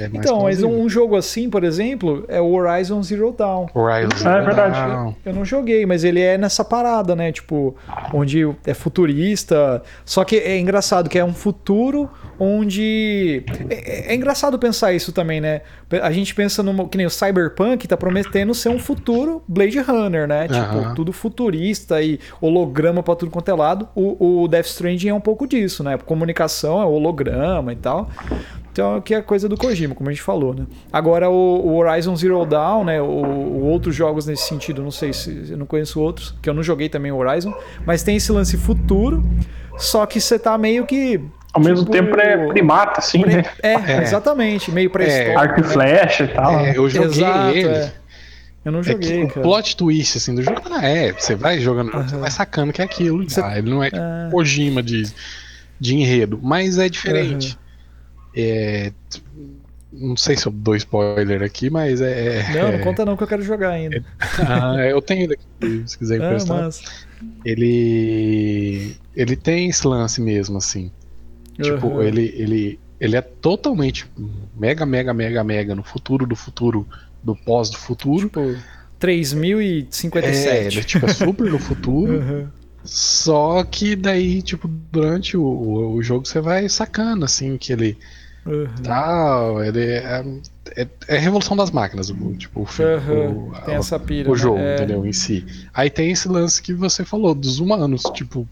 é. É Então, mas um jogo assim, por exemplo, é o Horizon Zero Dawn. Horizon. É verdade. Não. Eu não joguei, mas ele é nessa parada, né? Tipo, onde é futurista. Só que é engraçado que é um futuro onde. É, é engraçado pensar isso também, né? A gente pensa no. Que nem o Cyberpunk tá prometendo ser um futuro Blade Runner, né? Tipo, Aham. tudo futurista e holograma pra tudo quanto é lado. O, o Death Stranding é um pouco disso, né? Comunicação é holograma e tal. Então, que é coisa do Kojima, como a gente falou, né? Agora, o, o Horizon Zero Dawn, né? O, o outros jogos nesse sentido, não sei se eu não conheço outros, que eu não joguei também o Horizon, mas tem esse lance futuro, só que você tá meio que. Ao mesmo Tipo, tempo é primata, assim, pre- né? É, É. exatamente, meio pré-histórico. Arco e né? flecha e tal. É, eu joguei Exato, ele. é. Eu não É que joguei, o cara. plot twist assim, do jogo ah, é, você vai jogando, você vai sacando que é aquilo. Você- já. Ele não é tipo É. Kojima de, de enredo, mas é diferente. É, não sei se eu dou spoiler aqui, mas é. Não, é- não conta não que eu quero jogar ainda. Ah, eu tenho ele aqui, se quiser Ah, emprestar. mas... Ele. Ele tem esse lance mesmo, assim. Tipo, Uhum. ele, ele, ele é totalmente mega, mega, mega, mega no futuro do futuro, do pós do futuro. Tipo, É, ele 3057. é, tipo, é super no futuro. Uhum. Só que daí, tipo, durante o, o, o jogo você vai sacando, assim, que ele Uhum. tal, ele é, é, é a revolução das máquinas, o, tipo, o, filme, Uhum. o, Tem essa pira. o né? jogo, É. entendeu, em si. Aí tem esse lance que você falou, dos humanos, tipo,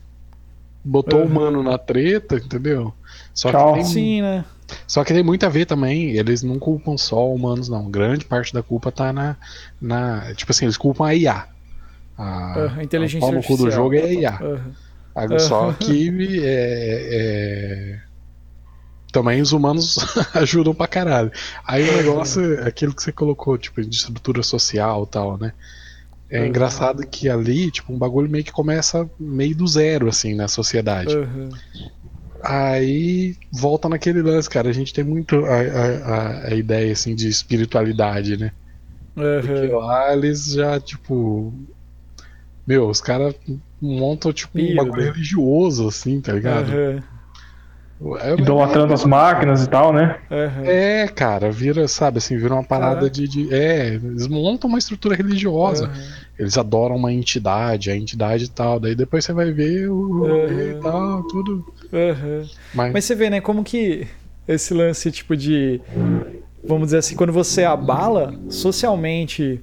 botou o Uhum. humano na treta, entendeu? Só Tchau. que, tem, Sim, né? só que tem muito a ver também, eles não culpam só humanos, não. Grande parte da culpa tá na. na tipo assim, eles culpam a IA. A, Uhum, inteligência o pau no cu do artificial. jogo é a IA. Uhum. Só que é, é, também os humanos ajudam pra caralho. Aí o negócio é aquilo que você colocou, tipo, de estrutura social e tal, né? É Uhum. engraçado que ali, tipo, um bagulho meio que começa meio do zero, assim, na sociedade. Aham. Aí volta naquele lance, cara. A gente tem muito a, a, a- ideia, assim, de espiritualidade, né? Porque Aham. lá eles já, tipo. Meu, os caras montam, tipo, um Pira, bagulho né? religioso, assim, tá ligado? Aham. É, Idolatrando as máquinas e tal, né? É, cara, vira, sabe, assim, vira uma parada de, de. É, eles montam uma estrutura religiosa. Eles adoram uma entidade, a entidade e tal. Daí depois você vai ver o e tal, tudo. Mas, Mas você vê, né, como que esse lance, tipo, de. Vamos dizer assim, quando você abala socialmente.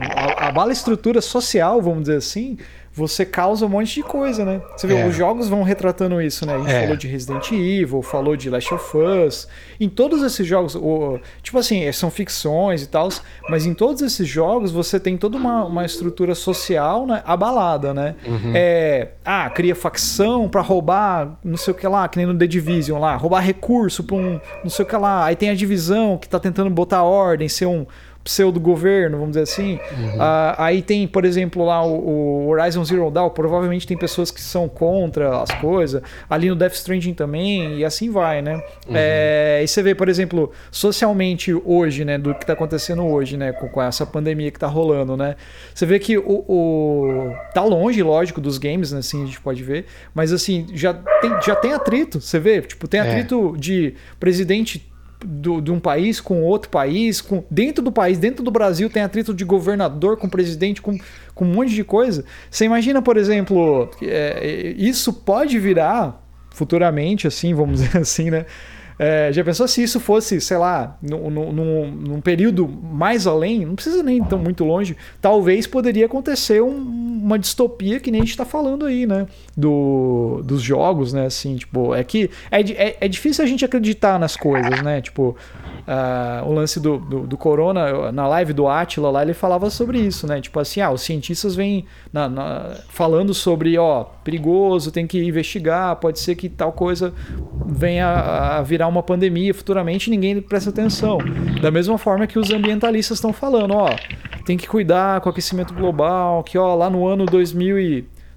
a- Abala a estrutura social, vamos dizer assim. Você causa um monte de coisa, né? Você vê, É. os jogos vão retratando isso, né? A gente É. falou de Resident Evil, falou de Last of Us. Em todos esses jogos, o- tipo assim, são ficções e tal, mas em todos esses jogos você tem toda uma, uma estrutura social né, abalada, né? É, ah, cria facção pra roubar não sei o que lá, que nem no The Division lá, roubar recurso pra um não sei o que lá. Aí tem a divisão que tá tentando botar ordem, ser um pseudo-governo, vamos dizer assim. Ah, aí tem, por exemplo, lá o, o Horizon Zero Dawn, provavelmente tem pessoas que são contra as coisas. Ali no Death Stranding também, e assim vai, né? É, e você vê, por exemplo, socialmente hoje, né, do que tá acontecendo hoje, né, com, com essa pandemia que tá rolando, né? Você vê que o, o- tá longe, lógico, dos games, né, assim, a gente pode ver, mas assim, já tem, já tem atrito, você vê? Tipo, tem É. atrito de presidente do, de um país com outro país, com dentro do país, dentro do Brasil, tem atrito de governador com presidente, com, com um monte de coisa. Você imagina, por exemplo, é, isso pode virar futuramente, assim, vamos dizer assim, né? É, já pensou se isso fosse, sei lá, num, num- num, período mais além, não precisa nem tão muito longe, talvez poderia acontecer um- uma distopia que nem a gente tá falando aí, né? Do, dos jogos, né? Assim, tipo, é que é, é, é difícil a gente acreditar nas coisas, né? Tipo, ah, o lance do, do, do Corona, na live do Atila lá, ele falava sobre isso, né? Tipo assim, ah, os cientistas vêm na- na- falando sobre, ó, perigoso, tem que investigar, pode ser que tal coisa venha a virar uma pandemia futuramente e ninguém presta atenção. Da mesma forma que os ambientalistas estão falando, ó, tem que cuidar com o aquecimento global, que ó, lá no ano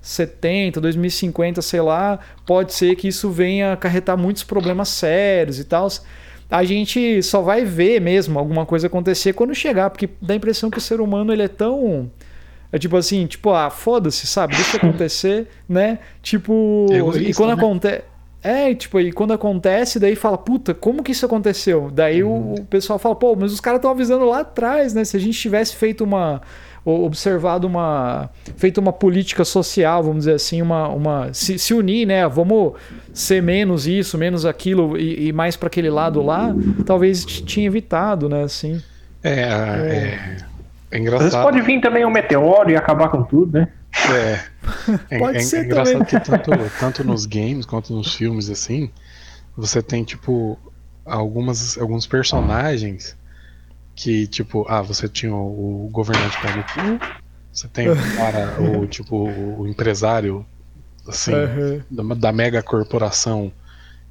2070, 2050, sei lá, pode ser que isso venha acarretar muitos problemas sérios e tal. A gente só vai ver mesmo alguma coisa acontecer quando chegar, porque dá a impressão que o ser humano ele é tão é tipo assim, tipo, ah, foda-se, sabe? Deixa acontecer, né? Tipo, Egoísta, e quando né? acontece. É, tipo, e quando acontece, daí fala, puta, como que isso aconteceu? Daí o, o pessoal fala, pô, mas os caras estão avisando lá atrás, né? Se a gente tivesse feito uma. Observado uma. feito uma política social, vamos dizer assim, uma. uma se, se unir, né? Vamos ser menos isso, menos aquilo e, e mais para aquele lado lá, talvez tinha evitado, né? Assim. É, é, é Às vezes engraçado. pode vir também um meteoro e acabar com tudo, né? É, é, Pode é- ser é engraçado também. que tanto, tanto nos games quanto nos filmes, assim, você tem, tipo, algumas, alguns personagens que, tipo, ah, você tinha o, governante pé no cu, você tem o cara, o, tipo, o empresário, assim, Aham. da, da mega corporação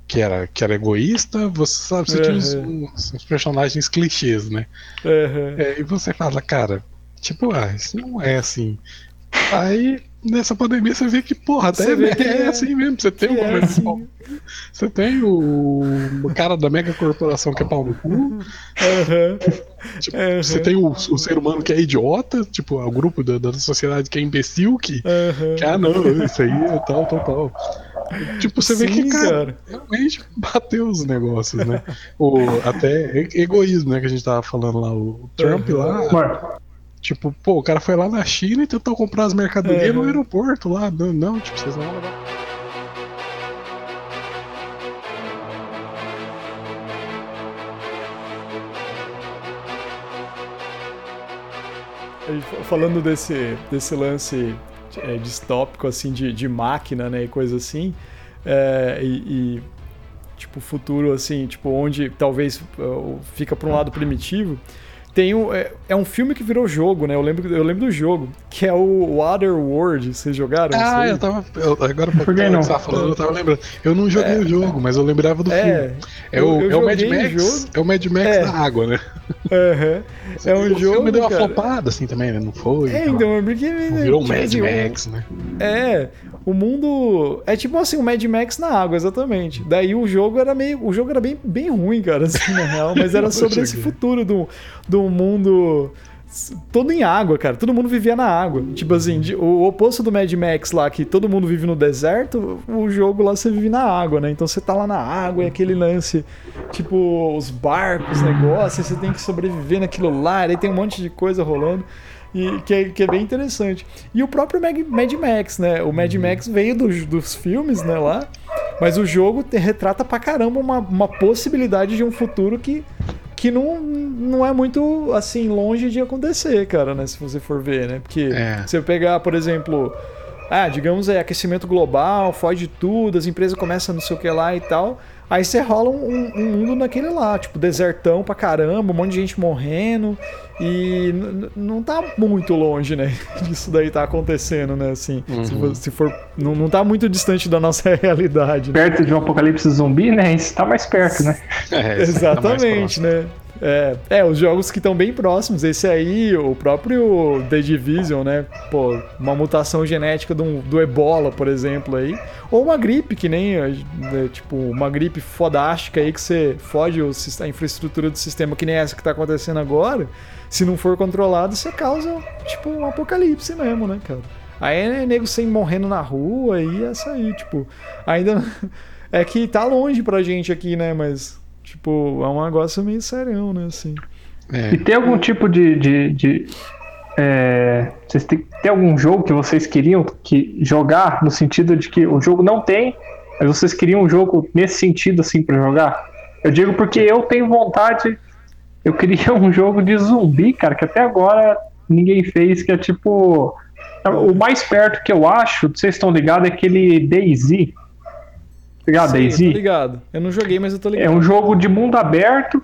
que era, que era egoísta, você sabe, você tinha uns, Uhum. uns- personagens clichês, né? Aham. É, e você fala, cara, tipo, ah, isso não é assim. Aí, nessa pandemia, você vê que, porra, até Você vê é, que é- assim mesmo. Você tem o é assim. pau no cu, você tem o, cara da mega corporação que é pau no cu, Aham. tipo, Uhum. você tem o, o ser humano que é idiota, tipo, o grupo da, da sociedade que é imbecil, que, Aham. que, ah, não, isso aí é tal, tal, tal. Tipo, você vê que, Sim, cara, cara. realmente bateu os negócios, né? O, até egoísmo, né, que a gente tava falando lá, o Trump Uhum. lá, Tipo, pô, o cara foi lá na China e tentou comprar as mercadorias Uhum. no aeroporto lá. Não, não, tipo, vocês não vão levar. Falando desse, desse lance é, distópico, assim, de, de máquina, né, e coisa assim, é, e, e, tipo, futuro, assim, tipo, onde talvez uh, fica para um lado primitivo, tem um, é, é, um filme que virou jogo, né? Eu lembro, eu lembro do jogo, que é o Waterworld. Vocês jogaram? Ah, eu tava. Eu, agora pra que não. Você falando, eu tava lembrando. Eu não joguei é, o jogo, mas eu lembrava do é, filme. É, eu, o, eu é o Mad Max. É o Mad Max é. na água, né? Uhum. É um o jogo. O filme deu uma flopada assim também, né? Não foi? É, então, porque. Virou tipo, Mad assim, Max, né? É. O mundo. É tipo assim, o Mad Max na água, exatamente. Daí o jogo era meio. O jogo era bem, bem ruim, cara, assim, na real, mas era sobre esse futuro do, do mundo todo em água, cara. Todo mundo vivia na água. Tipo assim, o oposto do Mad Max lá, que todo mundo vive no deserto, o jogo lá você vive na água, né? Então você tá lá na água e aquele lance, tipo, os barcos, negócios, você tem que sobreviver naquilo lá, aí tem um monte de coisa rolando. E, que, é, que é bem interessante. E o próprio Mad, Mad Max, né? O Mad Max veio dos, dos filmes, né, lá. Mas o jogo te, retrata pra caramba uma, uma possibilidade de um futuro que que não, não é muito assim longe de acontecer, cara, né? Se você for ver, né? Porque é. você pegar, por exemplo, ah, digamos é aquecimento global, foge tudo, as empresas começam não sei o que lá e tal. Aí você rola um, um mundo naquele lá, tipo, desertão pra caramba, um monte de gente morrendo. E não tá muito longe, né? Disso daí tá acontecendo, né? Assim, uhum. se, for, se for. não, não tá muito distante da nossa realidade. Né? Perto de um apocalipse zumbi, né? Isso tá mais perto, né? É, Exatamente, tá né? É, é, os jogos que estão bem próximos. Esse aí, o próprio The Division, né? Pô, uma mutação genética do, do ebola, por exemplo, aí. Ou uma gripe, que nem, né, tipo, uma gripe fodástica aí que você fode o, a infraestrutura do sistema, que nem essa que tá acontecendo agora. Se não for controlado, você causa, tipo, um apocalipse mesmo, né, cara? Aí é nego sem morrendo na rua e essa aí, tipo, ainda. É que tá longe pra gente aqui, né? Mas Tipo, é um negócio meio serião, né? Assim. É. E tem algum tipo de. de, de é, vocês têm, tem algum jogo que vocês queriam que jogar no sentido de que o jogo não tem, mas vocês queriam um jogo nesse sentido assim para jogar? Eu digo porque eu tenho vontade. Eu queria um jogo de zumbi, cara, que até agora ninguém fez, que é tipo. O mais perto que eu acho, vocês estão ligados, é aquele Daisy ligado, Daisy? Ligado. Eu não joguei, mas eu tô ligado. É um jogo de mundo aberto,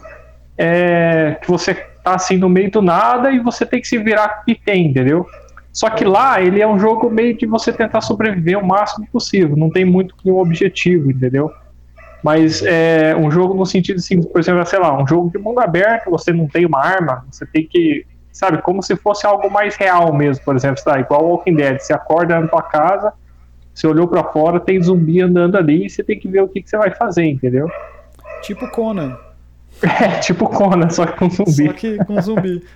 é, que você tá assim no meio do nada e você tem que se virar que tem, entendeu? Só que lá ele é um jogo meio de você tentar sobreviver o máximo possível, não tem muito nenhum objetivo, entendeu? Mas é um jogo no sentido assim, por exemplo, sei lá, um jogo de mundo aberto, você não tem uma arma, você tem que, sabe, como se fosse algo mais real mesmo, por exemplo, tá, igual Walking Dead, você acorda na tua casa, você olhou para fora, tem zumbi andando ali e você tem que ver o que, que você vai fazer, entendeu? Tipo Conan. É, tipo Conan, só que com zumbi. Só que com zumbi.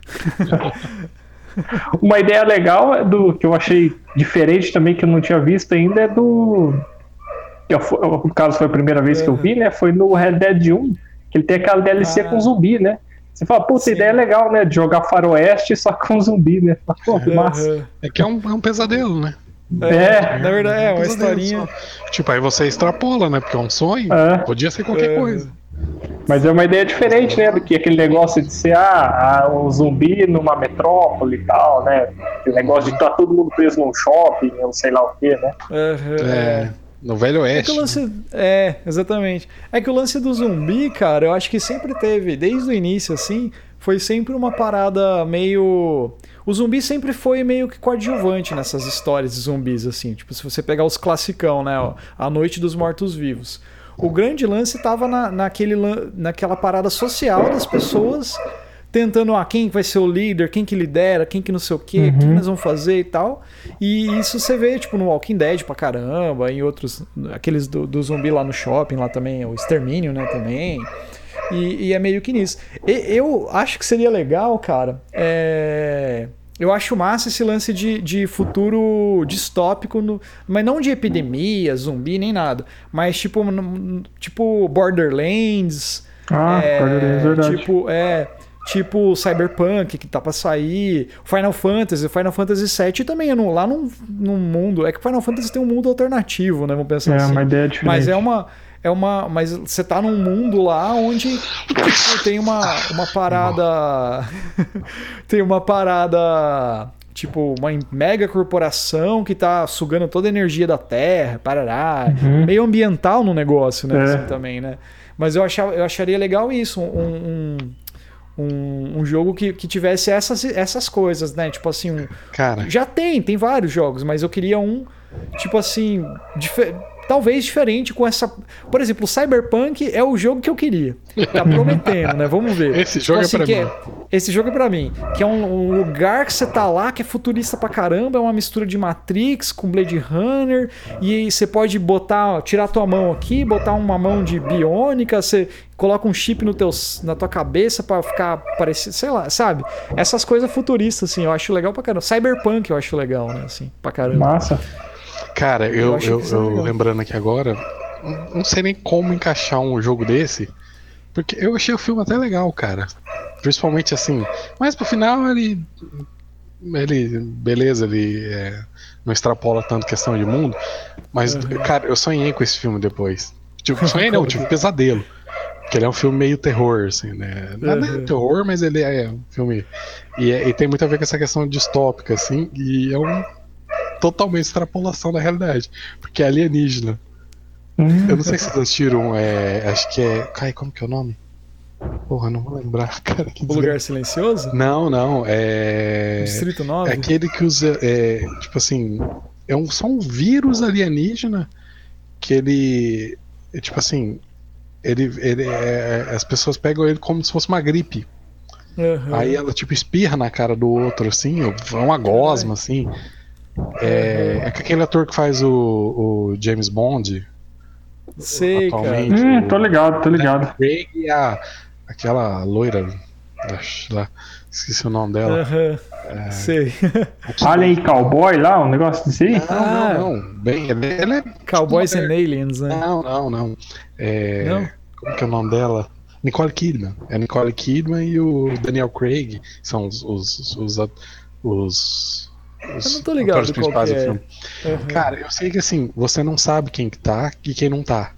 Uma ideia legal é do que eu achei diferente também, que eu não tinha visto ainda, é do. O caso foi a primeira vez que eu vi, né? Foi no Red Dead 1, que ele tem aquela DLC ah. com zumbi, né? Você fala, puta, ideia legal, né? De jogar faroeste só com zumbi, né? Pô, massa. É que é um, é um pesadelo, né? É, é, na verdade, é uma historinha. Tipo, aí você extrapola, né? Porque é um sonho. É. Podia ser qualquer é. coisa. Mas é uma ideia diferente, né? Do que aquele negócio de ser ah, ah, um zumbi numa metrópole e tal, né? Aquele negócio de estar tá todo mundo preso num shopping, ou sei lá o quê, né? É. No Velho Oeste. É, né? lance... é, exatamente. É que o lance do zumbi, cara, eu acho que sempre teve, desde o início, assim, foi sempre uma parada meio. O zumbi sempre foi meio que coadjuvante nessas histórias de zumbis, assim. Tipo, se você pegar os classicão, né? Ó, a Noite dos Mortos-Vivos. O grande lance estava na, naquele, naquela parada social das pessoas tentando, ah, quem vai ser o líder, quem que lidera, quem que não sei o quê, uhum. o que nós vamos fazer e tal. E isso você vê, tipo, no Walking Dead pra caramba, em outros, aqueles do, do zumbi lá no shopping, lá também, o Extermínio, né, também. E, e é meio que nisso. E, eu acho que seria legal, cara. É... Eu acho massa esse lance de, de futuro distópico, no, mas não de epidemia, zumbi, nem nada. Mas tipo, tipo Borderlands. Ah, é, Borderlands, verdade. Tipo, é, tipo Cyberpunk, que tá pra sair. Final Fantasy, Final Fantasy VII também é no, lá num, num mundo. É que Final Fantasy tem um mundo alternativo, né? Vamos pensar é, assim. uma ideia diferente. Mas é uma é uma. Mas você tá num mundo lá onde tipo, tem uma, uma parada. tem uma parada. Tipo, uma mega corporação que tá sugando toda a energia da Terra, parará. Uhum. Meio ambiental no negócio, né? É. Assim, também, né? Mas eu, achava, eu acharia legal isso, um, um um, um jogo que, que tivesse essas, essas coisas, né? Tipo assim, um, Cara, já tem, tem vários jogos, mas eu queria um, tipo assim, talvez diferente com essa. Por exemplo, o Cyberpunk é o jogo que eu queria. Tá prometendo, né? Vamos ver. Esse jogo é pra que mim. esse jogo é pra mim. Que é um, um lugar que você tá lá, que é futurista pra caramba, é uma mistura de Matrix com Blade Runner. E você pode botar, tirar tua mão aqui, botar uma mão de biônica, você coloca um chip no teu, na tua cabeça pra ficar parecido, sei lá, sabe? Essas coisas futuristas, assim, eu acho legal pra caramba. Cyberpunk eu acho legal, né? Assim, pra caramba. Massa. Cara, Eu eu, eu, é lembrando aqui agora, não sei nem como encaixar um jogo desse, porque eu achei o filme até legal, cara. Principalmente assim, mas pro final ele. Ele. Beleza, ele é, não extrapola tanto questão de mundo, mas, Uhum. cara, eu sonhei com esse filme depois. Tipo, sonhei não, tive pesadelo. Porque ele é um filme meio terror, assim, né? Não é Uhum. terror, mas ele é um filme. E, é- e tem muito a ver com essa questão distópica, assim, e é um totalmente extrapolação da realidade. Porque é alienígena. Hum, Eu não sei se vocês assistiram, é, acho que é. Ai, como que é o nome? Porra, não vou lembrar, cara. Que O Lugar Silencioso? Não, não, é. Distrito 9? É aquele que usa. É, tipo assim. É um, só um vírus alienígena que ele. é, tipo assim. Ele, ele é, as pessoas pegam ele como se fosse uma gripe. Uhum. Aí ela, tipo, espirra na cara do outro, assim, é uma gosma, assim. É, é aquele ator que faz o, o James Bond, Sei, cara. atualmente. hum, o tô ligado, tô ligado. Craig e a, aquela loira. Lá, esqueci o nome dela. Aham. É. Sei. Alien e Cowboy lá, um negócio desse aí? Ah. Não, não, não. Bem, ela é. Cowboys and. Aliens, né? Não, não, não. É, Não? Como que é o nome dela? Nicole Kidman. É Nicole Kidman e o Daniel Craig são os. os, os, os, os Eu não tô ligado qual que é. filme. Aham. Cara, eu sei que assim, você não sabe quem que tá e quem não tá.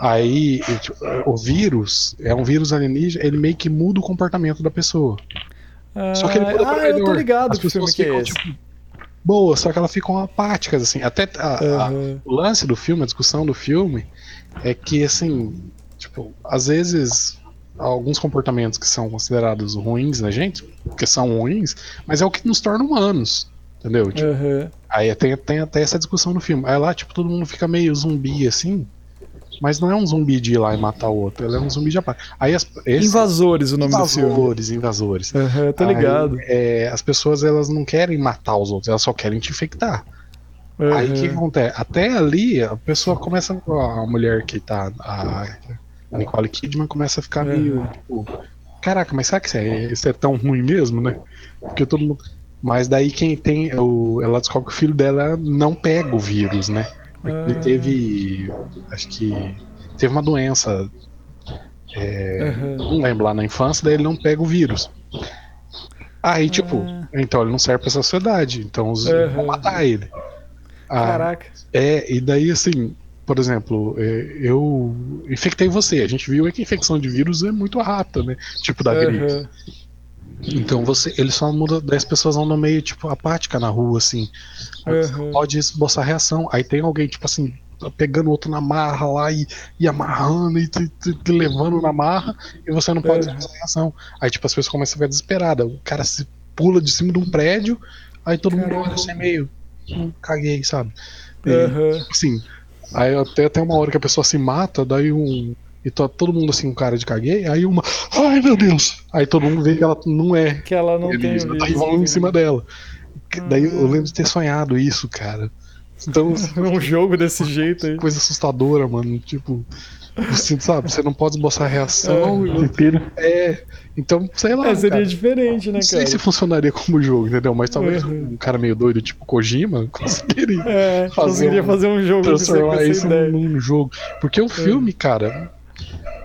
Aí, tipo, o vírus é um vírus alienígena, ele meio que muda o comportamento da pessoa. Só que ele muda pra ah, eu tô ligado As que filme pessoas que é tipo, boas, só que elas ficam apáticas, assim. Até a- a- Aham. o lance do filme, a discussão do filme, é que, assim, tipo, às vezes alguns comportamentos que são considerados ruins na gente, que são ruins, mas é o que nos torna humanos, entendeu? Tipo, Aham. Aí tem, tem até essa discussão no filme. Aí lá, tipo, todo mundo fica meio zumbi, assim, mas não é um zumbi de ir lá e matar o outro, ele é um zumbi de apático. Aí as, esse- Invasores, o nome do filme. invasores, invasores. Tô Aí, ligado. é, as pessoas elas não querem matar os outros, elas só querem te infectar. Aí o que, acontece? Até ali a pessoa começa. A mulher que tá. A, a Nicole Kidman começa a ficar meio. Uhum. Tipo, Caraca, mas será que isso é, isso é tão ruim mesmo, né? Porque todo mundo. Mas daí quem tem. O, ela descobre que o filho dela não pega o vírus, né? Ele Ah. teve. Acho que. Teve uma doença. Aham. Não lembro lá na infância, daí ele não pega o vírus. Aí, tipo, então ele não serve pra sociedade. Então os Aham. vão matar ele. Ah, Caraca. é, e daí assim, por exemplo, é, eu infectei você. A gente viu que a infecção de vírus é muito rápida, né? Tipo da gripe. Aham. Então você, ele só muda, daí as pessoas andam meio tipo apática na rua, assim. Aham. Pode esboçar reação. Aí tem alguém, tipo assim, pegando outro na marra lá e, e amarrando e te, te- te levando na marra e você não pode Aham. esboçar reação. Aí tipo, as pessoas começam a ficar desesperadas. O cara se pula de cima de um prédio, aí todo mundo Caramba. olha assim meio. "Hum, caguei, sabe? E, Aham. tipo assim, aí até tem uma hora que a pessoa se mata, daí um. E tá todo mundo assim, um cara de caguei, aí uma. Ai meu Deus! Aí todo mundo vê que ela não é. Que ela não tem o alienígena, tá voando em cima dela. Que- Daí eu lembro de ter sonhado isso, cara. Então, Um jogo desse jeito aí. coisa assustadora, mano. Tipo, você sabe, você não pode esboçar reação. e- Pepino. É. Então, sei lá. É, seria cara. diferente, né, Não sei cara? se funcionaria como jogo, entendeu? Mas talvez Uhum. um cara meio doido, tipo Kojima, conseguiria É, fazer conseguiria um- fazer um jogo transformar isso num, num jogo. Porque o filme, cara,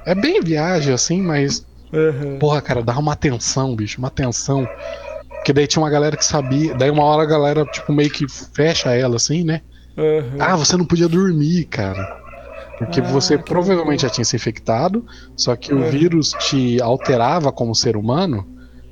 é bem viagem, assim, mas, Aham. porra, cara, dá uma atenção, bicho, uma atenção. Porque daí tinha uma galera que sabia, daí uma hora a galera, tipo, meio que fecha ela, assim, né? Aham. Ah, você não podia dormir, cara. Porque Ah, você que provavelmente já tinha se infectado, só que o É. vírus te alterava como ser humano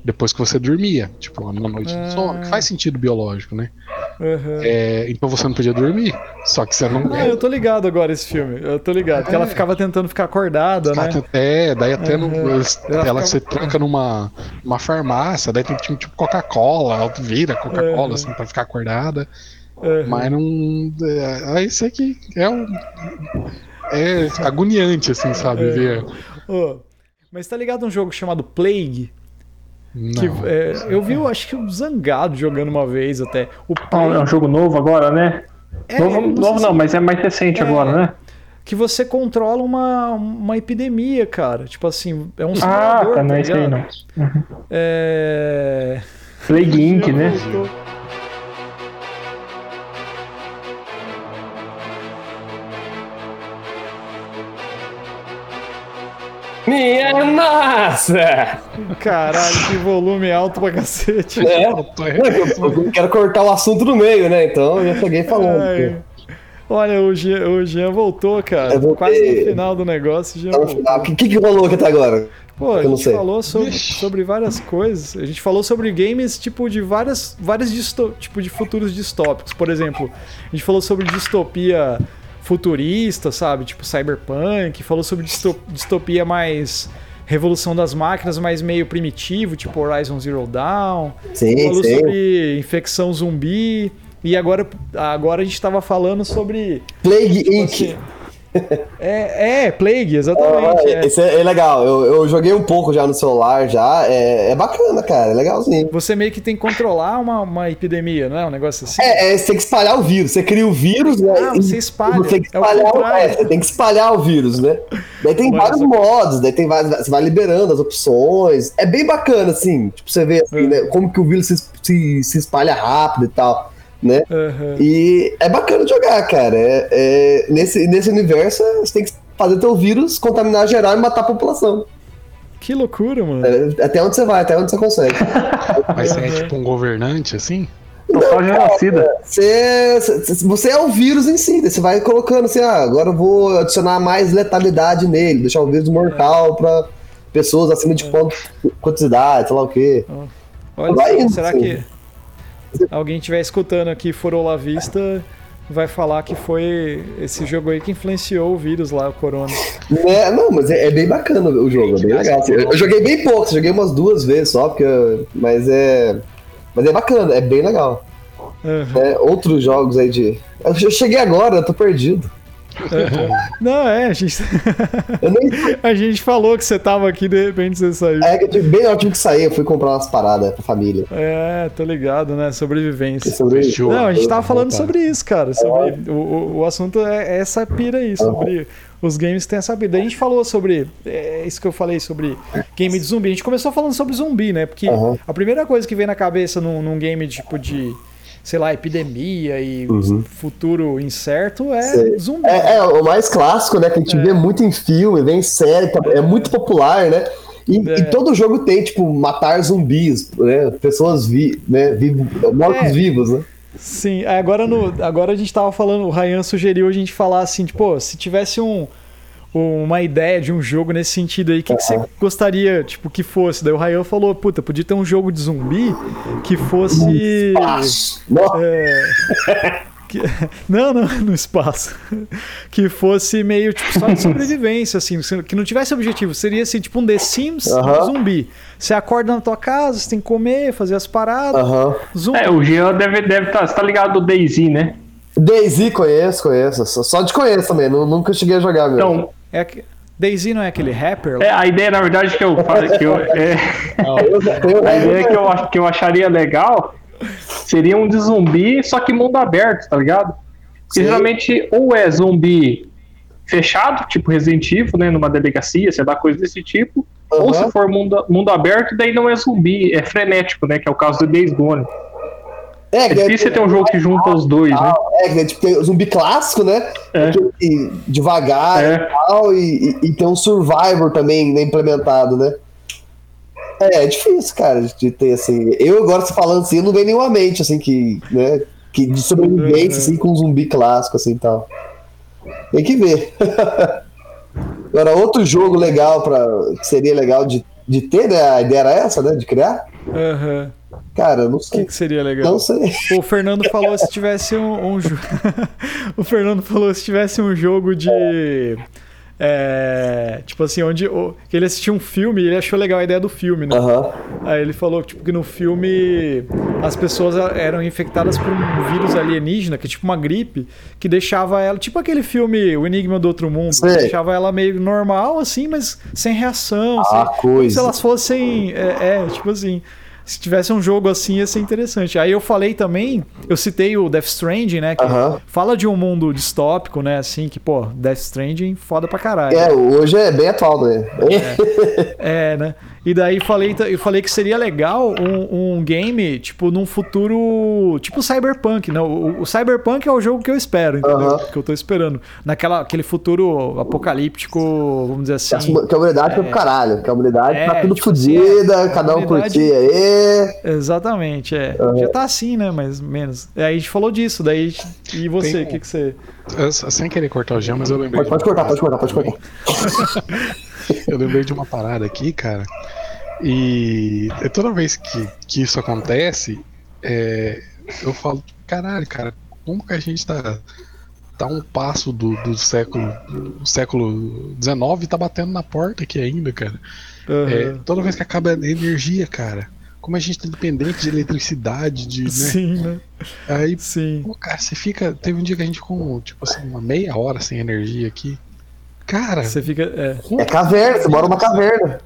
depois que você dormia. Tipo, uma noite de sono, que Ah. faz sentido biológico, né? Uhum. É, então você não podia dormir. Só que você não. Ah, eu tô ligado agora esse filme. Eu tô ligado. Que ela ficava tentando ficar acordada, né? É, daí até no- Uhum. eles- Ela ela ficava- se tranca numa, numa farmácia, daí tem tipo, tipo Coca-Cola, ela vira Coca-Cola Uhum. assim pra ficar acordada. Uhum. Mas não. É, aí isso aqui é um. É agoniante, assim, sabe? É. Ver. Ô, mas tá ligado um jogo chamado Plague? Que, Não. é, eu vi, eu acho que o Zangado jogando uma vez até. O Ah, É um jogo novo agora, né? É, novo não novo não, mas é mais recente É. agora, né? que você controla uma, uma epidemia, cara. Tipo assim, é um Ah, simulador, tá, não é esse aí não. É... Plague Inc, né? Voltou. Minha nossa! Caralho, que volume alto pra cacete. É, Eu quero cortar o assunto no meio, né? Então eu já cheguei falando. Ai. Olha, o Jean, o Jean voltou, cara. Quase no final do negócio, o Jean Tá no voltou. final. O que, que que rolou aqui até agora? Pô, a Eu não gente sei. falou sobre, sobre várias coisas. A gente falou sobre games, tipo, de várias, várias disto, tipo, de futuros distópicos. Por exemplo, a gente falou sobre distopia futurista, sabe? Tipo, cyberpunk. Falou sobre disto- distopia mais revolução das máquinas, mas meio primitivo, tipo Horizon Zero Dawn. Sim, falou sim. sobre infecção zumbi. E agora, agora a gente tava falando sobre... Plague tipo Inc. assim, é, é, Plague, exatamente. Ah, é. Esse é, é legal. Eu, eu joguei um pouco já no celular, já. É, é bacana, cara. É legalzinho. Você meio que tem que controlar uma, uma epidemia, não é? Um negócio assim. É, é, você tem que espalhar o vírus. Você cria o vírus, né? Ah, você espalha. Você tem que É espalhar, o, é, você tem que espalhar o vírus, né? Daí tem Olha vários modos, daí tem vários, você vai liberando as opções. É bem bacana, assim. Tipo, você vê assim, É. né, como que o vírus se, se, se espalha rápido e tal, né? Aham. E é bacana de jogar, cara. É, é- nesse, nesse universo, você tem que fazer teu vírus contaminar geral e matar a população. Que loucura, mano. É, até onde você vai, até onde você consegue. Mas você é tipo um governante, assim? Total genocida. Você, você é o vírus em si, daí você vai colocando assim, ah, agora eu vou adicionar mais letalidade nele, deixar o vírus mortal pra pessoas acima de quanto, quantidade, sei lá o quê. Olha, vai indo, será sim. que alguém estiver escutando aqui for La Vista vai falar que foi esse jogo aí que influenciou o vírus lá, o corona. É, não, mas é, é bem bacana o jogo, é bem legal. Eu, eu joguei bem pouco, joguei umas duas vezes só, porque, eu- mas é. Mas é bacana, é bem legal. Aham. É, outros jogos aí de. Eu cheguei agora, eu tô perdido. Não, é, a gente, Eu nem. a gente falou que você tava aqui de repente você saiu. É que eu tive bem na hora que sair, eu fui comprar umas paradas pra família. É, tô ligado, né? Sobrevivência. Sobre isso. Fechou. Não, a gente tava falando sobre isso, cara. Sobre, o, o, o assunto é essa pira aí, sobre os games que tem essa pira. A gente falou sobre. É isso que eu falei sobre game de zumbi. A gente começou falando sobre zumbi, né? Porque Aham. a primeira coisa que vem na cabeça num, num game tipo de. Sei lá, epidemia e futuro incerto é Sei. zumbi. É, é o mais clássico, né? Que a gente vê muito em filme, vem em série, tá- é, muito popular, né? E, É. e todo jogo tem, tipo, matar zumbis, né? Pessoas vi, né? vivo- mortos É. vivos, né? Sim, agora, no, agora a gente tava falando, o Ryan sugeriu a gente falar assim, tipo, se tivesse um, uma ideia de um jogo nesse sentido aí, o que, que você gostaria, tipo, que fosse? Daí o Ryan falou, puta, podia ter um jogo de zumbi que fosse. Espaço. Nossa, É, que- não, não, no espaço. Que fosse meio tipo só de sobrevivência, assim, que não tivesse objetivo. Seria assim, tipo um The Sims zumbi. Você acorda na tua casa, você tem que comer, fazer as paradas. Aham. Zumbi. É, o Jean deve estar. Deve tá, você tá ligado do Daisy, né? Daisy conheço, conheço. Só- Só de conheço também, nu- nunca cheguei a jogar mesmo. Então, É que... Daisy não é aquele rapper? lá? é, a ideia, na verdade, que eu falei que eu. é, a ideia que eu, que eu acharia legal seria um de zumbi, só que mundo aberto, tá ligado? Porque Sim. geralmente ou é zumbi fechado, tipo Resident Evil, né? Numa delegacia, sei lá, coisa desse tipo. Ou Aham. se for mundo, mundo aberto, daí não é zumbi, é frenético, né? Que é o caso do Days Gone. É que difícil você ter um jogo que junta os dois, né? É, que é tipo, tem o zumbi clássico, né? É. Que- devagar É. e tal, e, e- e tem um Survivor também né, implementado, né? É, é difícil, cara, de ter assim. Eu agora se falando assim, eu não vejo nenhuma mente, assim, que, né? Que de sobrevivência, assim, com um zumbi clássico, assim e tal. Tem que ver. agora, outro jogo legal para que seria legal de, de ter, né? A ideia era essa, né? De criar. Aham. Cara, eu não O sei. que, que seria legal? Não sei. O Fernando falou se tivesse um, um jo- o Fernando falou se tivesse um jogo de é, tipo assim, onde o- que ele assistiu um filme e ele achou legal a ideia do filme, né? Aham. Aí ele falou tipo, que no filme as pessoas eram infectadas por um vírus alienígena, que é tipo uma gripe, que deixava ela, tipo aquele filme O Enigma do Outro Mundo, deixava ela meio normal, assim, mas sem reação, Ah, sem, como se coisa. elas fossem. É, é, tipo assim. Se tivesse um jogo assim, ia ser interessante. Aí eu falei também, eu citei o Death Stranding, né? Que Aham. fala de um mundo distópico, né? Assim, que, pô, Death Stranding foda pra caralho. É, hoje é bem atual, né? É, né? E daí falei, eu falei que seria legal um, um game, tipo, num futuro. Tipo Cyberpunk, né? O, o Cyberpunk é o jogo que eu espero, entendeu? Aham. Que eu tô esperando. Naquela, aquele futuro apocalíptico, vamos dizer assim. que a humanidade foi pro caralho. Que a humanidade É, tá tudo tipo assim, fodida, é, cada um humanidade- curtir aí. Exatamente, é. Já tá assim, né? Mais menos. Aí a gente falou disso, daí. E você, Tem o que, que você. Eu, sem querer cortar o Jean, mas eu lembrei. Pode, pode cortar, pode cortar, pode cortar. Eu lembrei de uma parada aqui, cara. E é toda vez que, que isso acontece, é, eu falo, caralho, cara, como que a gente tá, tá um passo do, do século do século XIX e tá batendo na porta aqui ainda, cara. É, Aham. toda vez que acaba a energia, cara. Como a gente tá dependente de eletricidade, de, né? Sim, né? Aí, Sim. pô, cara, você fica. Teve um dia que a gente ficou, tipo assim, uma meia hora sem energia aqui. Cara, Você fica. É. É caverna, você mora numa caverna.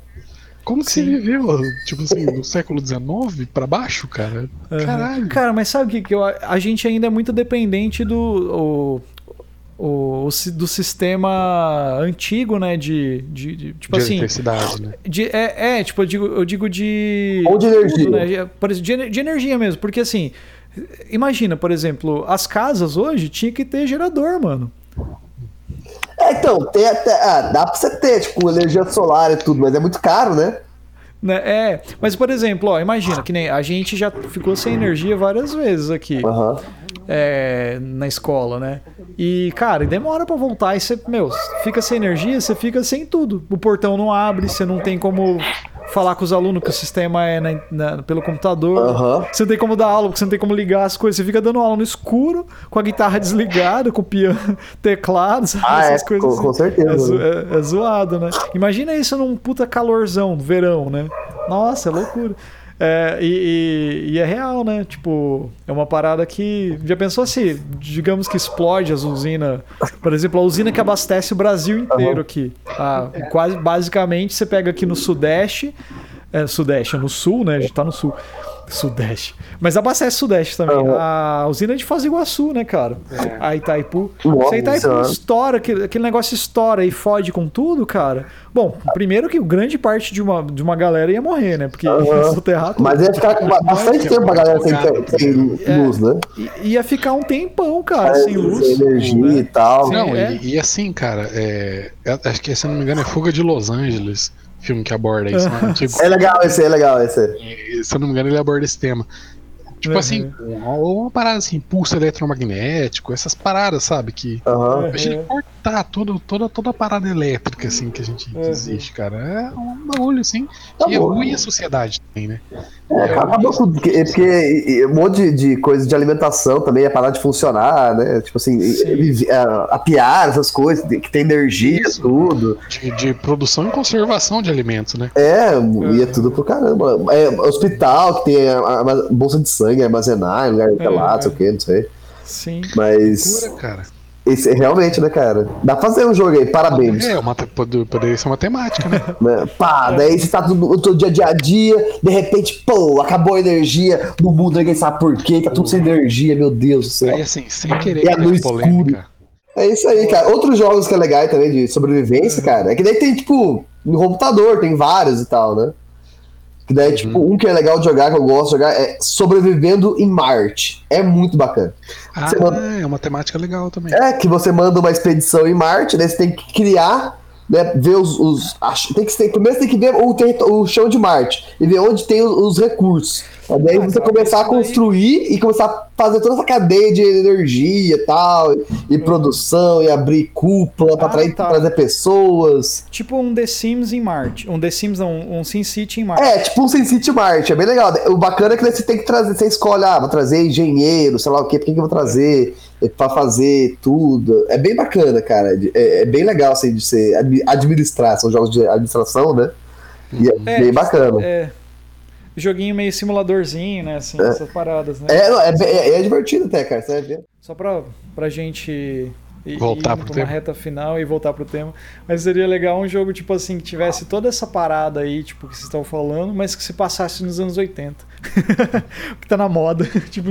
como que você viveu, tipo assim, do século XIX pra baixo, cara? Aham. Caralho. Cara, mas sabe o que, que eu, a gente ainda é muito dependente do. O, o, do sistema antigo, né? De. de, de- tipo de assim. eletricidade, né? De, é, é, tipo, eu digo, eu digo de. Ou de energia. né? Por exemplo, de, de energia mesmo. Porque assim, imagina, por exemplo, as casas hoje tinha que ter gerador, mano. É, então, tem até. Ah, dá pra você ter, tipo, energia solar e tudo, mas é muito caro, né? Né? É, mas por exemplo, ó, imagina que nem a gente já ficou sem energia várias vezes aqui. Aham. É, na escola, né? E, cara, demora pra voltar. E você, meu, fica sem energia, você fica sem tudo. O portão não abre, você não tem como falar com os alunos que o sistema é na- na- pelo computador. Aham. Você não tem como dar aula, porque você não tem como ligar as coisas. Você fica dando aula no escuro, com a guitarra desligada, com o piano, teclado, sabe? Ah, é, essas coisas com- assim. com certeza, É, zo- né? é- é zoado, né? Imagina isso num puta calorzão, verão, né? Nossa, é loucura. É, e, e- e é real, né? Tipo, é uma parada que. Já pensou se, digamos que explode as usinas. Por exemplo, a usina que abastece o Brasil inteiro aqui. Ah, quase, basicamente, você pega aqui no Sudeste. É, Sudeste, é no Sul, né? A gente tá no Sul. Sudeste. Mas abastece Sudeste também. A usina é de Foz do Iguaçu, né, cara? A Itaipu. Nossa Se a Itaipu estoura, aquele, aquele negócio estoura e fode com tudo, cara. Bom, primeiro que grande parte de uma, de uma galera ia morrer, né? Porque ia soterrar tudo. Mas ia ficar bastante tempo pra galera sem, sem É. luz, né? Ia ficar um tempão, cara, É, sem luz. Sem energia né? e tal. Não, é. e, e assim, cara, é, é- acho que se eu não me engano é Fuga de Los Angeles, filme que aborda isso, né? Antigo. É legal esse, é legal esse. E, se eu não me engano, ele aborda esse tema. Tipo Uhum. assim, uma, uma parada assim, pulso eletromagnético, essas paradas, sabe? Que Aham. Imagina cortar toda, toda, toda a parada elétrica assim que a gente Uhum. existe, cara. É um bagulho assim Tá que é bom. ruim a sociedade também, né? É, acabou com. Porque, porque um monte de, de coisa de alimentação também ia parar de funcionar, né? Tipo assim, Sim. vivi- a, a piar, essas coisas, que tem energia, Isso. tudo. De, de produção e conservação de alimentos, né? É, ia tudo pro caramba. É, hospital, que tem a, a- a bolsa de sangue, armazenar, em lugar de É, lá, é. não sei o que, não sei. Sim. Mas. Cura, cara. Esse, realmente, né, cara? Dá pra fazer um jogo aí, parabéns. É, uma, poderia ser uma temática, né? né? Pá, daí você tá tudo no teu dia, dia a dia, de repente, pô, acabou a energia no mundo, ninguém sabe por quê, tá tudo sem energia, meu Deus do céu. Aí assim, sem querer E a luz polêmica. É isso aí, cara. Outros jogos que é legal também de sobrevivência, cara, é que daí tem, tipo, no computador, tem vários e tal, né? Que daí, tipo, um que é legal de jogar, que eu gosto de jogar, é Sobrevivendo em Marte. É muito bacana. Ah, Você manda- é uma temática legal também. É que você manda uma expedição em Marte, daí você tem que criar, né, ver os... os ach- tem que, tem, primeiro você tem que ver o, o chão de Marte e ver onde tem os, os recursos. É daí Ah, você cara, começar a construir e começar a fazer toda essa cadeia de energia e tal, e produção, e abrir cúpula pra Ah, atrair, tá. trazer pessoas. Tipo um The Sims em Marte. Um The Sims, não, um SimCity em Marte. É, tipo um SimCity Marte, é bem legal. O bacana é que você tem que trazer, você escolhe, ah, vou trazer engenheiro, sei lá o quê, por que, que eu vou trazer pra fazer tudo. É bem bacana, cara. É, é bem legal, assim, de você admi- administrar, são jogos de administração, né? E é, É, bem bacana. É. Joguinho meio simuladorzinho, né? Assim, essas paradas, né? É, é, é- é divertido até, cara, você vai ver. Só pra, pra gente ir, Voltar tema. uma reta final e voltar pro tema. Mas seria legal um jogo, tipo assim, que tivesse toda essa parada aí, tipo, que vocês estão falando, mas que se passasse nos anos 80. que tá na moda. tipo,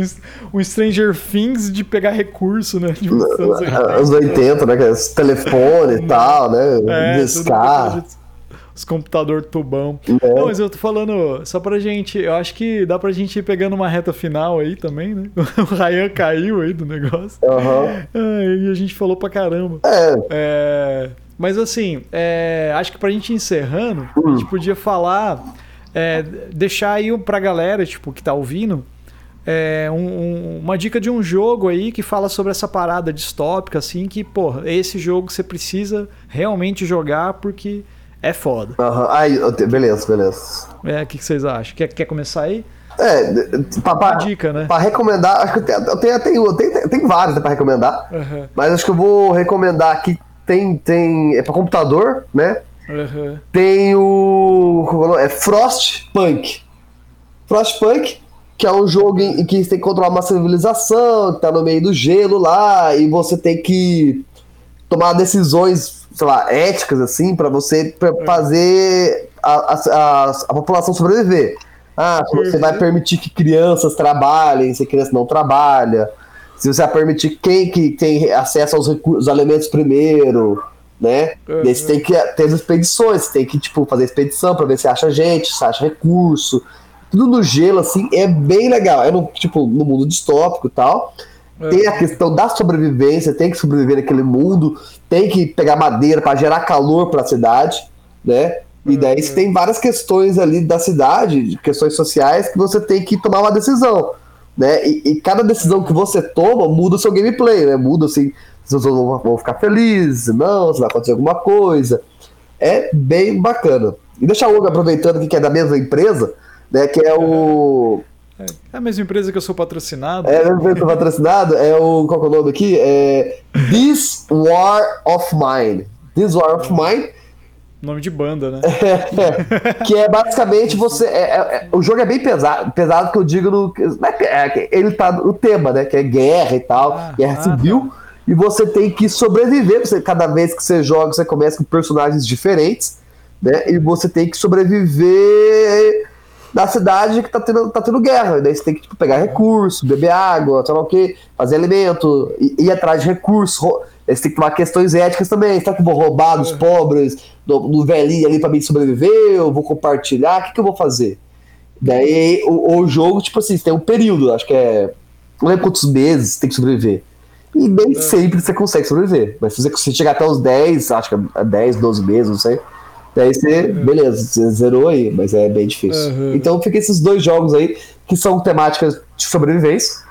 um Stranger Things de pegar recurso, né? Tipo, nos anos 80. Anos 80, né? que é os telefone e tal, né? É, aquilo, Os computador tubão. É. Não, mas eu tô falando só pra gente. Eu acho que dá pra gente ir pegando uma reta final aí também, né? O Ryan caiu aí do negócio. Aham. Ai, e a gente falou pra caramba. É, É, mas assim, é, acho que pra gente ir encerrando, a gente podia falar, é, deixar aí pra galera, tipo, que tá ouvindo, é, um- um- uma dica de um jogo aí que fala sobre essa parada distópica, assim, que, pô, esse jogo você precisa realmente jogar porque é foda. aham. Aí, beleza, beleza. É, o que, que vocês acham? Quer, quer começar aí? É, pra, pra, dica, né? pra recomendar, acho que eu tenho, eu tenho, eu tenho, eu tenho, tem vários né, pra recomendar, Aham, mas acho que eu vou recomendar aqui. Tem, tem, é pra computador, né? aham. Tem o. como é? É Frostpunk. Frostpunk, que é um jogo em, em que você tem que controlar uma civilização, que tá no meio do gelo lá, e você tem que tomar decisões, sei lá, éticas, assim, pra você pra fazer a, a, a, população sobreviver. Ah, você vai permitir que crianças trabalhem, se a criança não trabalha, se você vai permitir quem que tem acesso aos recursos, alimentos primeiro, né? Uhum. E aí você tem que ter as expedições, você tem que, tipo, fazer expedição pra ver se acha gente, se acha recurso. Tudo no gelo, assim, é bem legal. É no, tipo, no mundo distópico e tal. Tem a questão da sobrevivência, tem que sobreviver naquele mundo, tem que pegar madeira para gerar calor para a cidade, né? E daí você tem várias questões ali da cidade, questões sociais, que você tem que tomar uma decisão, né? E, e cada decisão que você toma muda o seu gameplay, né? Muda assim, se vocês vão, vão ficar felizes, não, se vai acontecer alguma coisa. É bem bacana. E deixa eu aproveitando aqui que é da mesma empresa, né? Que é o. É a mesma empresa que eu sou patrocinado. É, mesmo evento patrocinado, é o. Qual que é o nome aqui? É This War of Mine. This War of Mine, Nome de banda, né? que é basicamente você. é- é- é- o jogo é bem pesado, pesado que eu digo no. é que- é que ele tá no tema, né? Que é guerra e tal, Ah, guerra ah, civil. E você tem que sobreviver. Você, cada vez que você joga, você começa com personagens diferentes, né? E você tem que sobreviver na cidade que tá tendo, tá tendo guerra. Daí você tem que tipo, pegar recurso, beber água, sei lá o quê, fazer alimento, ir, ir atrás de recursos. ro- Aí Você tem que tomar questões éticas também. Será que eu vou roubar dos pobres, do, do velhinho ali pra mim sobreviver? Eu vou compartilhar? O que, que eu vou fazer? Daí o, o jogo, tipo assim, tem um período, acho que é. Não lembro quantos meses tem que sobreviver. E nem sempre você consegue sobreviver. Mas se você chegar até os 10, acho que é 10, 12 meses, não sei. Daí você, beleza, você zerou aí, mas é bem difícil. Uhum. Então fica esses dois jogos aí, que são temáticas de sobrevivência,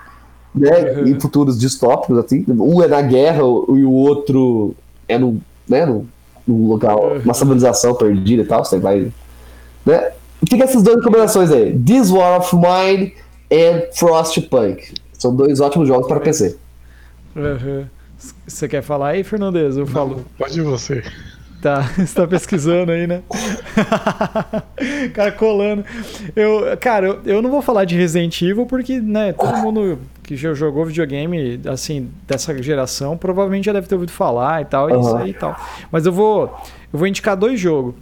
né? Uhum. Em futuros distópicos, assim. Um é na guerra e o outro é no, né, no, num local, Uhum. uma civilização perdida e tal. Você vai. Né? Fica essas duas combinações aí: This War of Mine e Frostpunk. São dois ótimos jogos para PC. Aham. Você quer falar aí, Fernandes? Eu falo. Pode você. Tá, você tá pesquisando aí, né? cara colando. Eu, cara, eu, eu não vou falar de Resident Evil porque, né, todo mundo que já jogou videogame, assim, dessa geração, provavelmente já deve ter ouvido falar e tal, é isso aí e tal. Mas eu vou, eu vou indicar dois jogos.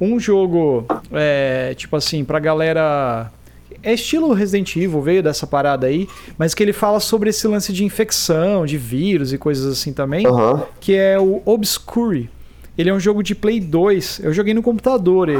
Um jogo, é, tipo assim, pra galera. É estilo Resident Evil, veio dessa parada aí, mas que ele fala sobre esse lance de infecção, de vírus e coisas assim também Aham. que é o Obscure. Ele é um jogo de Play 2. Eu joguei no computador ele.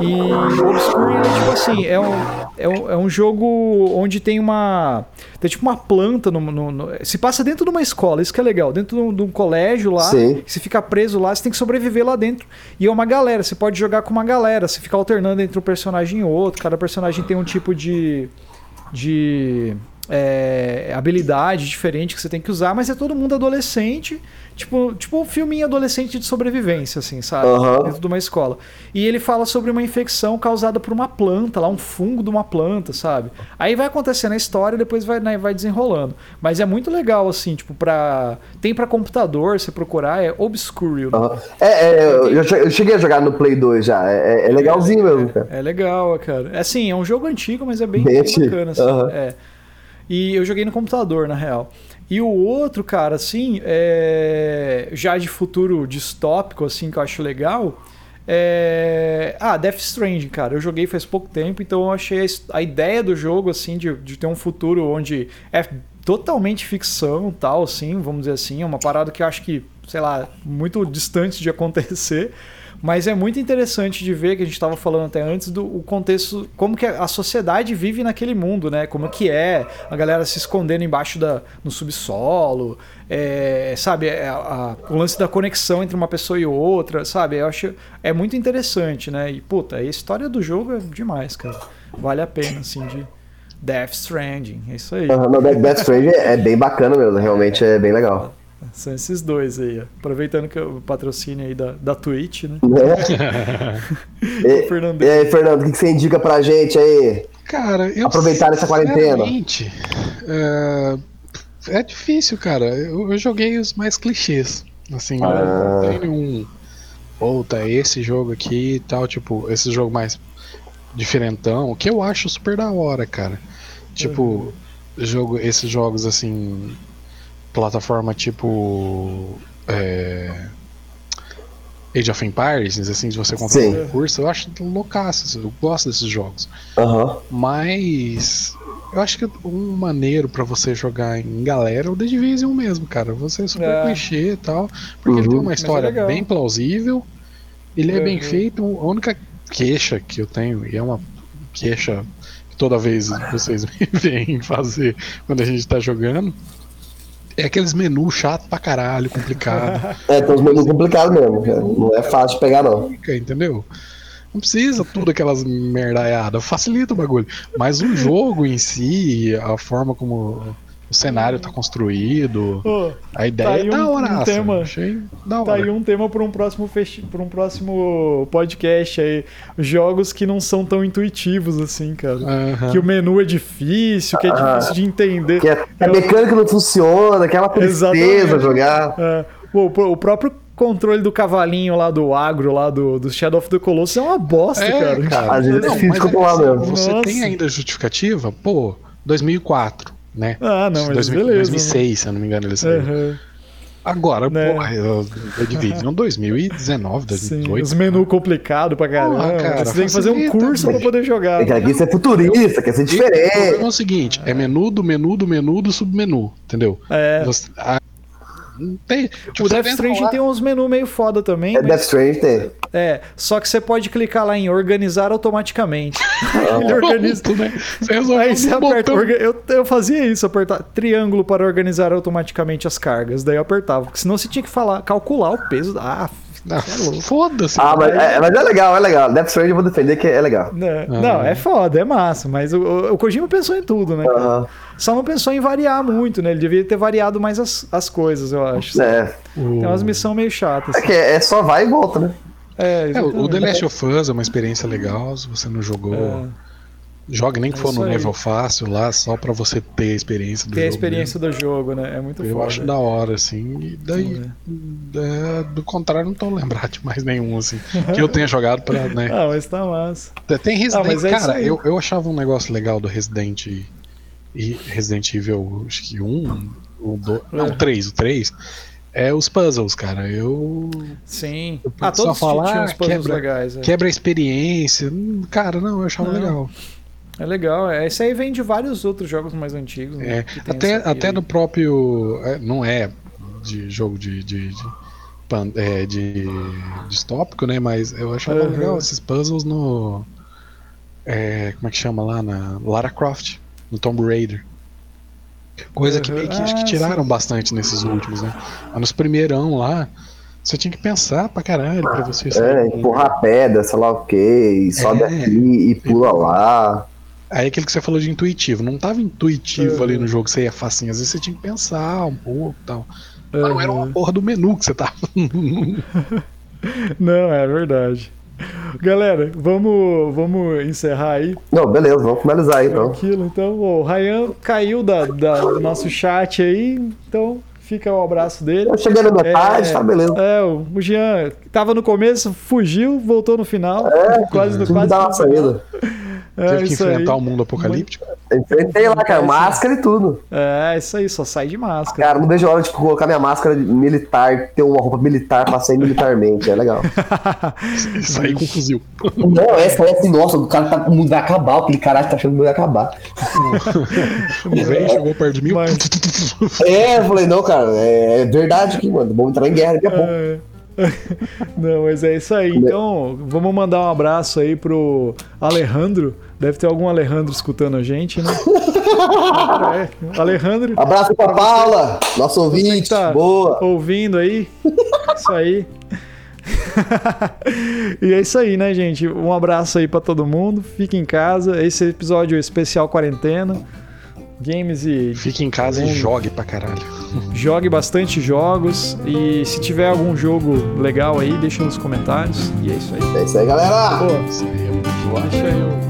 E o Obscure é tipo assim, é um, é um, é um jogo onde tem uma. Tem tipo uma planta no, no- no- Se passa dentro de uma escola, isso que é legal. Dentro de um, de um colégio lá. Sim. Você fica preso lá, você tem que sobreviver lá dentro. E é uma galera, você pode jogar com uma galera, você fica alternando entre um personagem e outro. Cada personagem tem um tipo de. de. É, habilidade diferente que você tem que usar, mas é todo mundo adolescente, tipo, tipo um filminho adolescente de sobrevivência, assim, sabe? Aham. Dentro de uma escola. E ele fala sobre uma infecção causada por uma planta, lá, um fungo de uma planta, sabe? Aí vai acontecendo a história e depois vai, né, vai desenrolando. Mas é muito legal, assim, tipo, pra. Tem pra computador, você procurar, é Obscure. o nome. Aham. É, é, eu, eu che- eu cheguei a jogar no Play 2 já. É, é- é legalzinho mesmo, cara. É legal, cara. É assim, é um jogo antigo, mas é bem, Bem bem bacana, assim. Aham. É. E eu joguei no computador, na real. E o outro, cara, assim, é... já de futuro distópico, assim, que eu acho legal. É... Ah, Death Stranding, cara. Eu joguei faz pouco tempo, então eu achei a ideia do jogo, assim, de, de ter um futuro onde é totalmente ficção, tal, assim, vamos dizer assim. É uma parada que eu acho que, sei lá, muito distante de acontecer. Mas é muito interessante de ver que a gente estava falando até antes do o contexto, como que a sociedade vive naquele mundo, né? Como que é a galera se escondendo embaixo da no subsolo, é, sabe? É, a- a- o lance da conexão entre uma pessoa e outra, sabe? Eu acho é muito interessante, né? E puta, a história do jogo é demais, cara. Vale a pena, assim, de Death Stranding, é isso aí. Não, Death Stranding é bem bacana mesmo, realmente é bem legal. São esses dois aí, ó. aproveitando que o patrocínio aí da, da Twitch, né? E, Fernando. e aí, Fernando, o que você indica pra gente aí? Cara, eu Aproveitar essa quarentena. sinceramente, É, é difícil, cara. Eu, eu joguei os mais clichês. Assim, eu Ah. não tenho nenhum. Puta, esse jogo aqui e tal, tipo, esse jogo mais diferentão, que eu acho super da hora, cara. Tipo, jogo, esses jogos assim. Plataforma tipo. É, Age of Empires, assim, de você comprar Sim. um recurso, eu acho loucaço, eu gosto desses jogos. Aham. Mas eu acho que um maneiro pra você jogar em galera é o The Division mesmo, cara. Você é super É. clichê e tal, porque ele Uhum. tem uma é história legal. bem plausível, ele é bem Uhum. feito. A única queixa que eu tenho, e é uma queixa que toda vez vocês me veem fazer quando a gente tá jogando, é aqueles menus chato pra caralho, complicado. É, tem uns menus complicados mesmo, cara. Não é fácil de pegar, não. Entendeu? Não precisa tudo aquelas merdaiadas, facilita o bagulho. Mas o jogo em si, a forma como o cenário tá construído, Ô, a ideia aí é da um- hora. um tema. Achei da Tá hora. aí um tema para um próximo festi para um próximo podcast aí, jogos que não são tão intuitivos assim, cara. Aham. Que o menu é difícil, que é Ah. difícil de entender. Que a, que a mecânica não funciona, aquela tristeza Exatamente. jogar. É, pô, o próprio controle do cavalinho lá do agro, lá do, do Shadow of the Colossus é uma bosta, É, cara. cara. Às vezes é difícil controlar assim, mesmo. Você Nossa. tem ainda justificativa? Pô, 2004, né? Ah, não, mas 2000, beleza. 2006, se eu não me engano, ele saiu. Aham, Agora, Né. porra, eu- The Division 2019, sim, 2018. os menus complicados pra caramba. Porra, cara, você tem que fazer um curso pra poder jogar. É que aqui você é futurista, quer ser O problema diferente. é o seguinte, é menu do menu do menu do submenu, entendeu? É. Você- a- não tem, tipo, O você Death Stranding lá- tem uns menus meio foda também. É mas- Death Stranding tem. É, só que você pode clicar lá em organizar automaticamente. Ele organiza. Né? Você resolveu Aí você aperta. orga- Eu, eu fazia isso, apertar triângulo para organizar automaticamente as cargas. Daí eu apertava. Porque senão você tinha que falar, calcular o peso. da- Ah, Ah, é. Foda-se. Ah, mas é, mas é legal, é legal. Death Stranding eu vou defender que é legal. Né? Não, é foda, é massa. Mas o, o, Kojima pensou em tudo, né? Aham. Só não pensou em variar muito, né? Ele devia ter variado mais as, as coisas, eu acho. É. Tem umas missões meio chatas. É que é, é só vai e volta, né? É, É, o-. The Last of Us é uma experiência legal, se você não jogou. É. Jogue nem que É for no aí. nível fácil lá, só pra você ter a experiência do Ter a jogo experiência do jogo, né? É muito mesmo. Eu foda. acho da hora, assim. E daí, é, do contrário, não tô lembrado de mais nenhum, assim. Que eu tenha jogado pra, né? Ah, mas tá massa. Tem Resident mas é Cara, eu, eu achava um negócio legal do Resident e Resident Evil, acho que um, o do, não, o 3, o 3. É os puzzles, cara. Eu. Sim. Eu Ah, só todos falar, tinham uns puzzles quebra- legais. É. Quebra a experiência. Hum, Cara, não, eu achava Não. legal. É legal. É, esse aí vem de vários outros jogos mais antigos. né, É, até, até no próprio. é, não é de jogo de, de, de, pan- é, de distópico, né? Mas eu achava Uhum. legal esses puzzles no. é, como é que chama lá? Na Lara Croft, no Tomb Raider. Coisa que meio que acho que Ah, tiraram bastante nesses últimos, né? Mas nos primeirão lá, você tinha que pensar pra caralho pra você É, empurrar pedra, sei lá o que, e sobe É. aqui e pula lá. Aí aquilo que você falou de intuitivo, não tava intuitivo Uhum. ali no jogo, você ia facinho. Às vezes você tinha que pensar um pouco e tal. Mas não era uma Uhum. porra do menu que você tava. Não, é verdade. Galera, vamos, vamos encerrar aí. Não, beleza, vamos finalizar aí então. Tranquilo, então. O Ryan caiu da, da- do nosso chat aí, então fica o abraço dele. Eu cheguei na metade, É, tá beleza. É, o Jean tava no começo, fugiu, voltou no final. quase no quase. uma saída. É, Teve que enfrentar o mundo apocalíptico. Enfrentei lá, cara, máscara e tudo. É, isso aí, só sai de máscara. Cara, não vejo a hora de colocar minha máscara de militar, ter uma roupa militar pra sair militarmente, é legal. Sair com fuzil. Não, essa é assim, nossa, o cara tá, o mundo vai acabar, aquele caralho tá achando que o mundo vai acabar. O velho chegou perto de mim. Mas- É, eu falei, não, cara, é, é verdade aqui, mano, vamos entrar em guerra daqui a pouco. É. Não, mas é isso aí. Então, vamos mandar um abraço aí pro Alejandro. Deve ter algum Alejandro escutando a gente, né? É, Alejandro, Abraço pra Paula, nosso ouvinte, tá boa. ouvindo aí. Isso aí. e é isso aí, né, gente? Um abraço aí pra todo mundo. Fique em casa. Esse episódio é especial quarentena. Games e Fique em casa e jogue pra caralho. Jogue bastante jogos. E se tiver algum jogo legal aí, deixa nos comentários. E é isso aí. É isso aí, galera. Pô, jogo. deixa eu